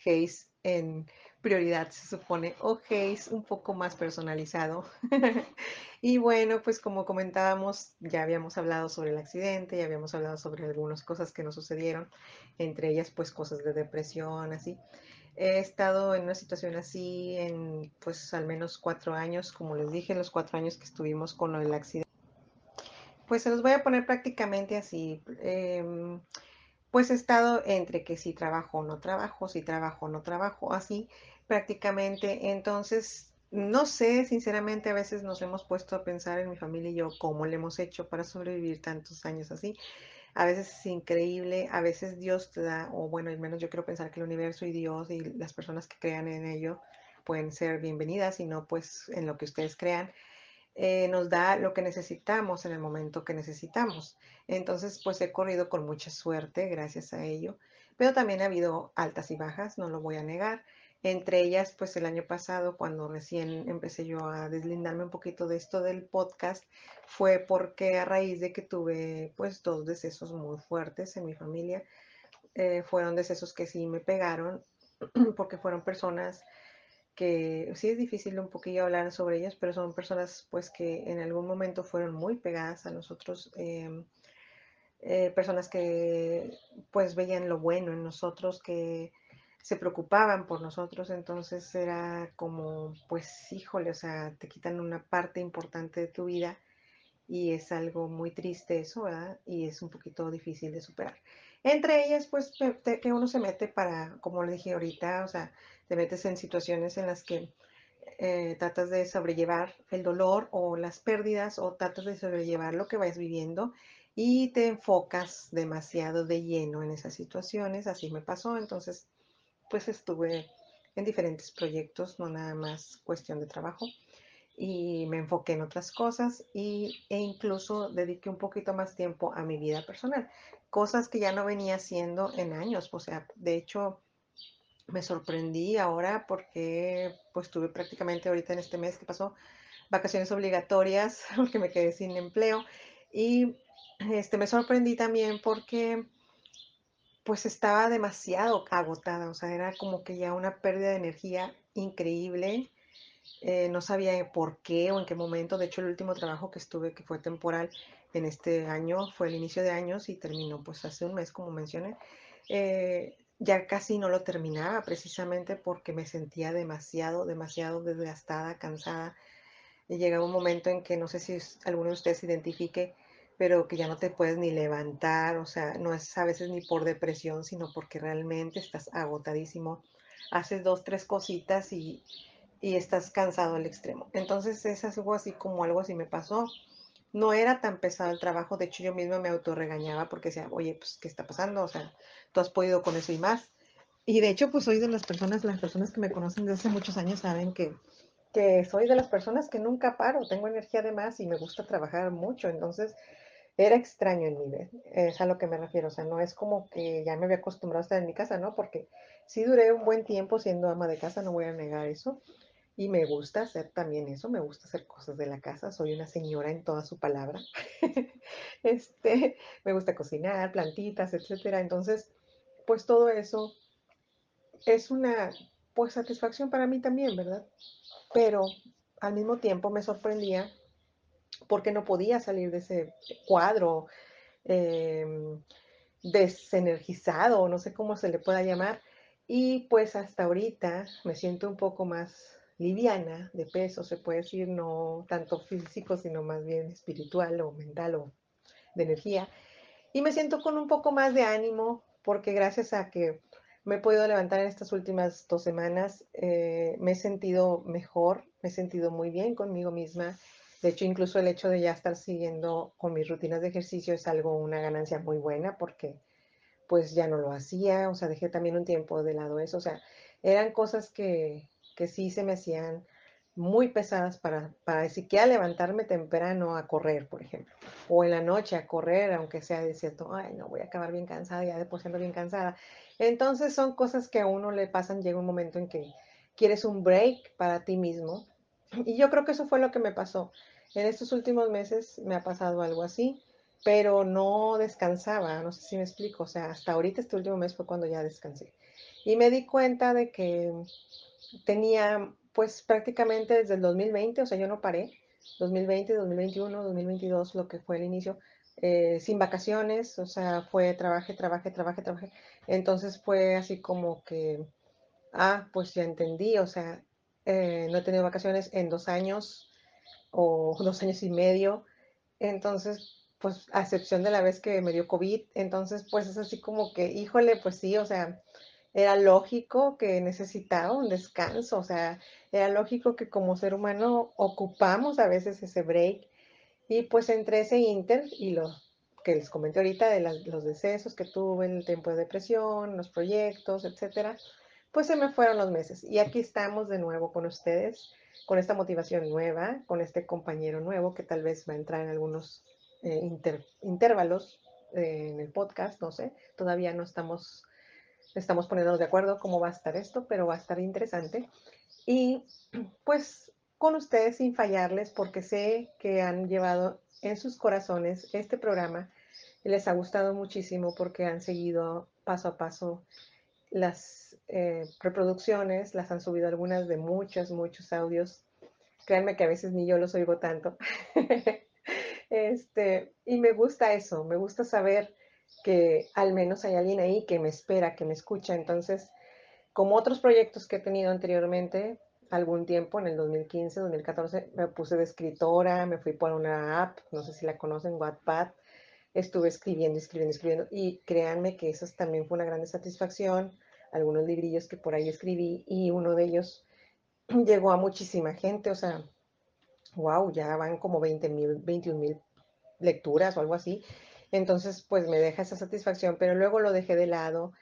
Hayes en prioridad se supone, o Hayes un poco más personalizado. *laughs* y bueno, pues como comentábamos, ya habíamos hablado sobre el accidente, ya habíamos hablado sobre algunas cosas que nos sucedieron, entre ellas pues cosas de depresión, así. He estado en una situación así en pues al menos cuatro años, como les dije, los cuatro años que estuvimos con el accidente. Pues se los voy a poner prácticamente así. Em, pues he estado entre que si trabajo o no trabajo, si trabajo o no trabajo, así prácticamente. Entonces, no sé, sinceramente a veces nos hemos puesto a pensar en mi familia y yo cómo le hemos hecho para sobrevivir tantos años así. A veces es increíble, a veces Dios te da, o bueno, al menos yo quiero pensar que el universo y Dios y las personas que crean en ello pueden ser bienvenidas, y no pues en lo que ustedes crean, eh, nos da lo que necesitamos en el momento que necesitamos. Entonces, pues he corrido con mucha suerte gracias a ello, pero también ha habido altas y bajas, no lo voy a negar. Entre ellas, pues el año pasado, cuando recién empecé yo a deslindarme un poquito de esto del podcast, fue porque a raíz de que tuve pues dos decesos muy fuertes en mi familia, eh, fueron decesos que sí me pegaron, *clears throat* porque fueron personas que sí es difícil un poquillo hablar sobre ellas, pero son personas pues que en algún momento fueron muy pegadas a nosotros, em, eh, personas que pues veían lo bueno en nosotros, que se preocupaban por nosotros, entonces era como, pues híjole, o sea, te quitan una parte importante de tu vida y es algo muy triste eso, ¿verdad? Y es un poquito difícil de superar. Entre ellas, pues, que uno se mete para, como le dije ahorita, o sea, te metes en situaciones en las que eh, tratas de sobrellevar el dolor o las pérdidas o tratas de sobrellevar lo que vayas viviendo y te enfocas demasiado de lleno en esas situaciones. Así me pasó, entonces pues estuve en diferentes proyectos, no nada más cuestión de trabajo, y me enfoqué en otras cosas y, e incluso dediqué un poquito más tiempo a mi vida personal, cosas que ya no venía haciendo en años, o sea, de hecho me sorprendí ahora porque pues tuve prácticamente ahorita en este mes que pasó vacaciones obligatorias *laughs* porque me quedé sin empleo y este me sorprendí también porque pues estaba demasiado agotada, o sea, era como que ya una pérdida de energía increíble. Eh, no sabía por qué o en qué momento. De hecho, el último trabajo que estuve, que fue temporal en este año, fue el inicio de años y terminó pues hace un mes, como mencioné. Eh, ya casi no lo terminaba precisamente porque me sentía demasiado, demasiado desgastada, cansada. Y llegaba un momento en que no sé si alguno de ustedes se identifique pero que ya no te puedes ni levantar, o sea, no es a veces ni por depresión, sino porque realmente estás agotadísimo, haces dos, tres cositas y, y estás cansado al extremo. Entonces es algo así como algo así me pasó. No era tan pesado el trabajo, de hecho yo misma me autorregañaba porque decía, oye, pues, ¿qué está pasando? O sea, tú has podido con eso y más. Y de hecho, pues soy de las personas, las personas que me conocen desde hace muchos años saben que, que soy de las personas que nunca paro, tengo energía de más y me gusta trabajar mucho. Entonces, era extraño en mi es a lo que me refiero, o sea, no es como que ya me había acostumbrado a estar en mi casa, ¿no? Porque sí duré un buen tiempo siendo ama de casa, no voy a negar eso, y me gusta hacer también eso, me gusta hacer cosas de la casa, soy una señora en toda su palabra, *laughs* este, me gusta cocinar, plantitas, etcétera, entonces, pues todo eso es una, pues, satisfacción para mí también, ¿verdad? Pero al mismo tiempo me sorprendía porque no podía salir de ese cuadro em, desenergizado, no sé cómo se le pueda llamar. Y pues hasta ahorita me siento un poco más liviana de peso, se puede decir, no tanto físico, sino más bien espiritual o mental o de energía. Y me siento con un poco más de ánimo porque gracias a que me he podido levantar en estas últimas dos semanas, eh, me he sentido mejor, me he sentido muy bien conmigo misma, de hecho, incluso el hecho de ya estar siguiendo con mis rutinas de ejercicio es algo, una ganancia muy buena porque pues ya no lo hacía, o sea, dejé también un tiempo de lado eso, o sea, eran cosas que, que sí se me hacían muy pesadas para, para siquiera levantarme temprano a correr, por ejemplo, o en la noche a correr, aunque sea de cierto, ay, no, voy a acabar bien cansada, ya después siendo bien cansada. Entonces son cosas que a uno le pasan, llega un momento en que quieres un break para ti mismo, y yo creo que eso fue lo que me pasó En estos últimos meses me ha pasado algo así, pero no descansaba, no sé si me explico, o sea, hasta ahorita este último mes fue cuando ya descansé. Y me di cuenta de que tenía, pues prácticamente desde el 2020, o sea, yo no paré, 2020, 2021, 2022, lo que fue el inicio, eh, sin vacaciones, o sea, fue trabaje, trabaje, trabaje, trabaje. Entonces fue así como que, ah, pues ya entendí, o sea, eh, no he tenido vacaciones en dos años o *laughs* dos años y medio. Entonces, pues a excepción de la vez que me dio COVID, entonces pues es así como que, híjole, pues sí, o sea, era lógico que necesitaba un descanso, o sea, era lógico que como ser humano ocupamos a veces ese break. Y pues entre ese inter y lo que les comenté ahorita de las, los decesos que tuve, el tiempo de depresión, los proyectos, etcétera, pues se me fueron los meses. Y aquí estamos de nuevo con ustedes, con esta motivación nueva, con este compañero nuevo que tal vez va a entrar en algunos eh, inter, intervalos eh, en el podcast, no sé, todavía no estamos, estamos poniéndonos de acuerdo cómo va a estar esto, pero va a estar interesante. Y pues con ustedes sin fallarles porque sé que han llevado en sus corazones este programa les ha gustado muchísimo porque han seguido paso a paso las eh, reproducciones, las han subido algunas de muchos, muchos audios. Créanme que a veces ni yo los oigo tanto. *laughs* este, y me gusta eso, me gusta saber que al menos hay alguien ahí que me espera, que me escucha. Entonces, como otros proyectos que he tenido anteriormente, algún tiempo, en el 2015, 2014, me puse de escritora, me fui por una app, no sé si la conocen, Wattpad, estuve escribiendo, escribiendo, escribiendo, y créanme que eso también fue una gran satisfacción, algunos librillos que por ahí escribí, y uno de ellos *clears throat* llegó a muchísima gente, o sea, wow, ya van como 20 mil, 21 mil lecturas o algo así, entonces pues me deja esa satisfacción, pero luego lo dejé de lado,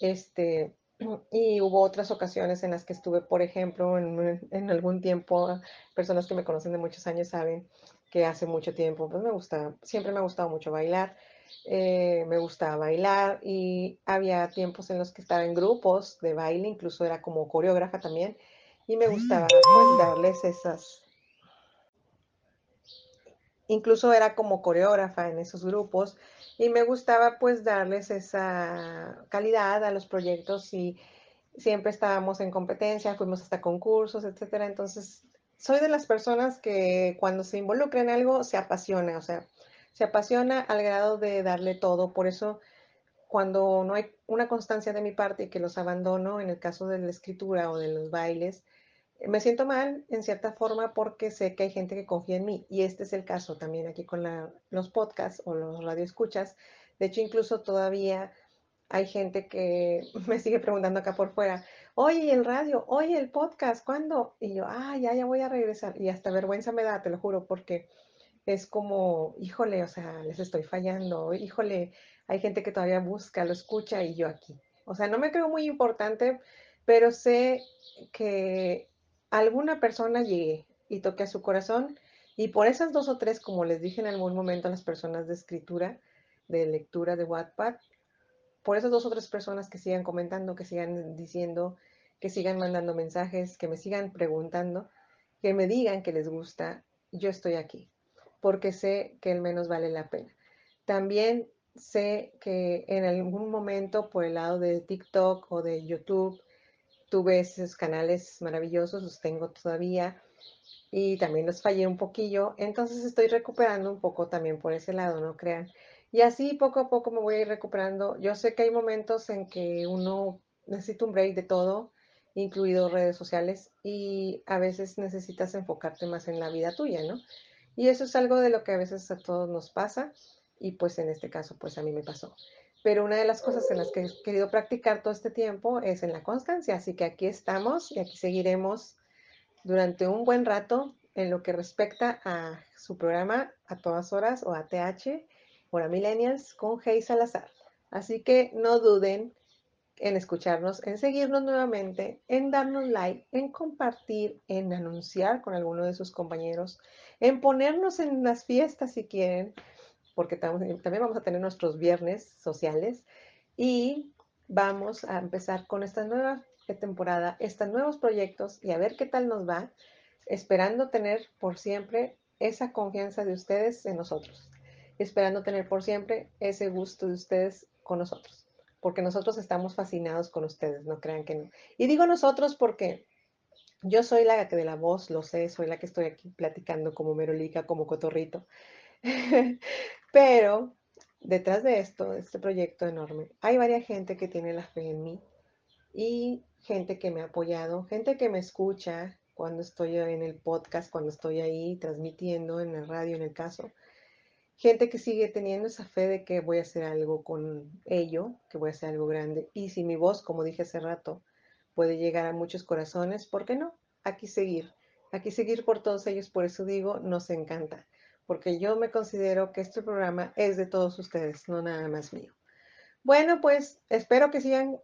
este, *clears throat* y hubo otras ocasiones en las que estuve, por ejemplo, en, algún tiempo, personas que me conocen de muchos años saben que hace mucho tiempo, pues me gusta, siempre me ha gustado mucho bailar, eh, me gustaba bailar y había tiempos en los que estaba en grupos de baile, incluso era como coreógrafa también, y me gustaba pues darles esas, incluso era como coreógrafa en esos grupos y me gustaba pues darles esa calidad a los proyectos y siempre estábamos en competencia, fuimos hasta concursos, etcétera. Entonces, soy de las personas que cuando se involucra en algo se apasiona, o sea, se apasiona al grado de darle todo. Por eso, cuando no hay una constancia de mi parte y que los abandono, en el caso de la escritura o de los bailes, me siento mal en cierta forma porque sé que hay gente que confía en mí y este es el caso también aquí con los podcasts o los radioescuchas. De hecho, incluso todavía hay gente que *laughs* me sigue preguntando acá por fuera, oye, el radio, oye, el podcast, ¿cuándo? Y yo, ah, ya, ya voy a regresar. Y hasta vergüenza me da, te lo juro, porque es como, híjole, o sea, les estoy fallando, híjole, hay gente que todavía busca, lo escucha y yo aquí. O sea, no me creo muy importante, pero sé que alguna persona llegue y toque a su corazón y por esas dos o tres, como les dije en algún momento a las personas de escritura, de lectura de Wattpad, por esas dos o tres personas que sigan comentando, que sigan diciendo, que sigan mandando mensajes, que me sigan preguntando, que me digan que les gusta, yo estoy aquí, porque sé que el menos vale la pena. También sé que en algún momento por el lado de TikTok o de YouTube tuve esos canales maravillosos, los tengo todavía y también los fallé un poquillo, entonces estoy recuperando un poco también por ese lado, no crean. Y así poco a poco me voy a ir recuperando. Yo sé que hay momentos en que uno necesita un break de todo, incluido redes sociales, y a veces necesitas enfocarte más en la vida tuya, ¿no? Y eso es algo de lo que a veces a todos nos pasa, y pues en este caso, pues a mí me pasó pero una de las cosas en las que he querido practicar todo este tiempo es en la constancia, así que aquí estamos y aquí seguiremos durante un buen rato en lo que respecta a su programa a todas horas o ATH, Hora Millennials, con Hey Salazar. Así que no duden en escucharnos, en seguirnos nuevamente, en darnos like, en compartir, en anunciar con alguno de sus compañeros, en ponernos en las fiestas si quieren, porque también vamos a tener nuestros viernes sociales y vamos a empezar con esta nueva temporada, estos nuevos proyectos y a ver qué tal nos va, esperando tener por siempre esa confianza de ustedes en nosotros, esperando tener por siempre ese gusto de ustedes con nosotros, porque nosotros estamos fascinados con ustedes, no crean que no. Y digo nosotros porque yo soy la que de la voz, lo sé, soy la que estoy aquí platicando como merolica, como cotorrito, *laughs* pero detrás de esto, de este proyecto enorme, hay varias gente que tiene la fe en mí y gente que me ha apoyado, gente que me escucha cuando estoy en el podcast, cuando estoy ahí transmitiendo en la radio en el caso, gente que sigue teniendo esa fe de que voy a hacer algo con ello, que voy a hacer algo grande. Y si mi voz, como dije hace rato, puede llegar a muchos corazones, ¿por qué no? Aquí seguir, aquí seguir por todos ellos, por eso digo, nos encanta, porque yo me considero que este programa es de todos ustedes, no nada más mío. Bueno, pues espero que sigan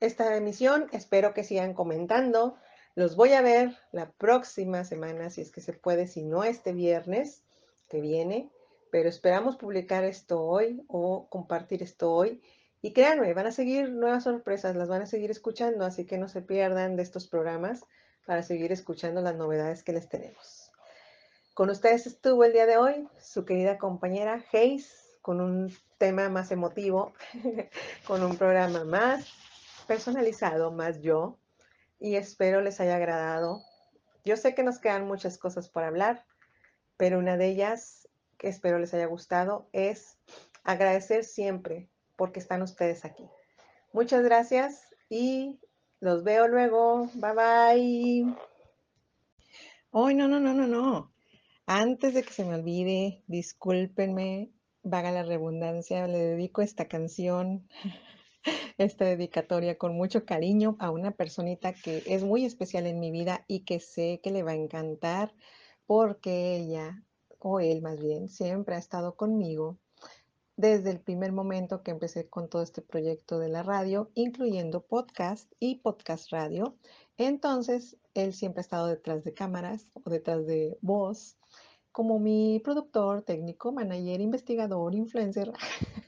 esta emisión, espero que sigan comentando. Los voy a ver la próxima semana, si es que se puede, si no este viernes que viene pero esperamos publicar esto hoy o compartir esto hoy. Y créanme, van a seguir nuevas sorpresas, las van a seguir escuchando, así que no se pierdan de estos programas para seguir escuchando las novedades que les tenemos. Con ustedes estuvo el día de hoy su querida compañera Hayes con un tema más emotivo, *laughs* con un programa más personalizado, más yo, y espero les haya agradado. Yo sé que nos quedan muchas cosas por hablar, pero una de ellas que espero les haya gustado es agradecer siempre porque están ustedes aquí. Muchas gracias y los veo luego. Bye bye. Hoy no, no, no, no, no. Antes de que se me olvide, discúlpenme, vaga la redundancia, le dedico esta canción, *laughs* esta dedicatoria con mucho cariño a una personita que es muy especial en mi vida y que sé que le va a encantar porque ella o él más bien, siempre ha estado conmigo desde el primer momento que empecé con todo este proyecto de la radio, incluyendo podcast y podcast radio. Entonces, él siempre ha estado detrás de cámaras o detrás de voz, como mi productor, técnico, manager, investigador, influencer,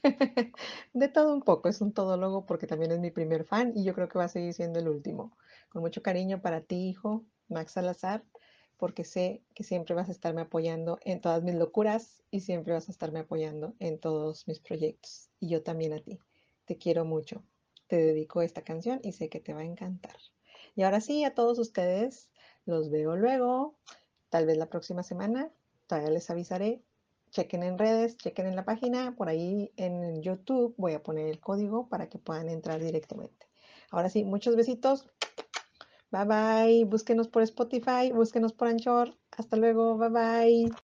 *laughs* de todo un poco. Es un todólogo porque también es mi primer fan y yo creo que va a seguir siendo el último. Con mucho cariño para ti, hijo, Max Salazar porque sé que siempre vas a estarme apoyando en todas mis locuras y siempre vas a estarme apoyando en todos mis proyectos. Y yo también a ti. Te quiero mucho. Te dedico esta canción y sé que te va a encantar. Y ahora sí, a todos ustedes, los veo luego, tal vez la próxima semana, todavía les avisaré. Chequen en redes, chequen en la página, por ahí en YouTube voy a poner el código para que puedan entrar directamente. Ahora sí, muchos besitos. Bye bye. Búsquenos por Spotify, búsquenos por Anchor. Hasta luego. Bye bye.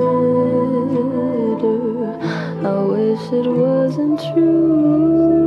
It wasn't true.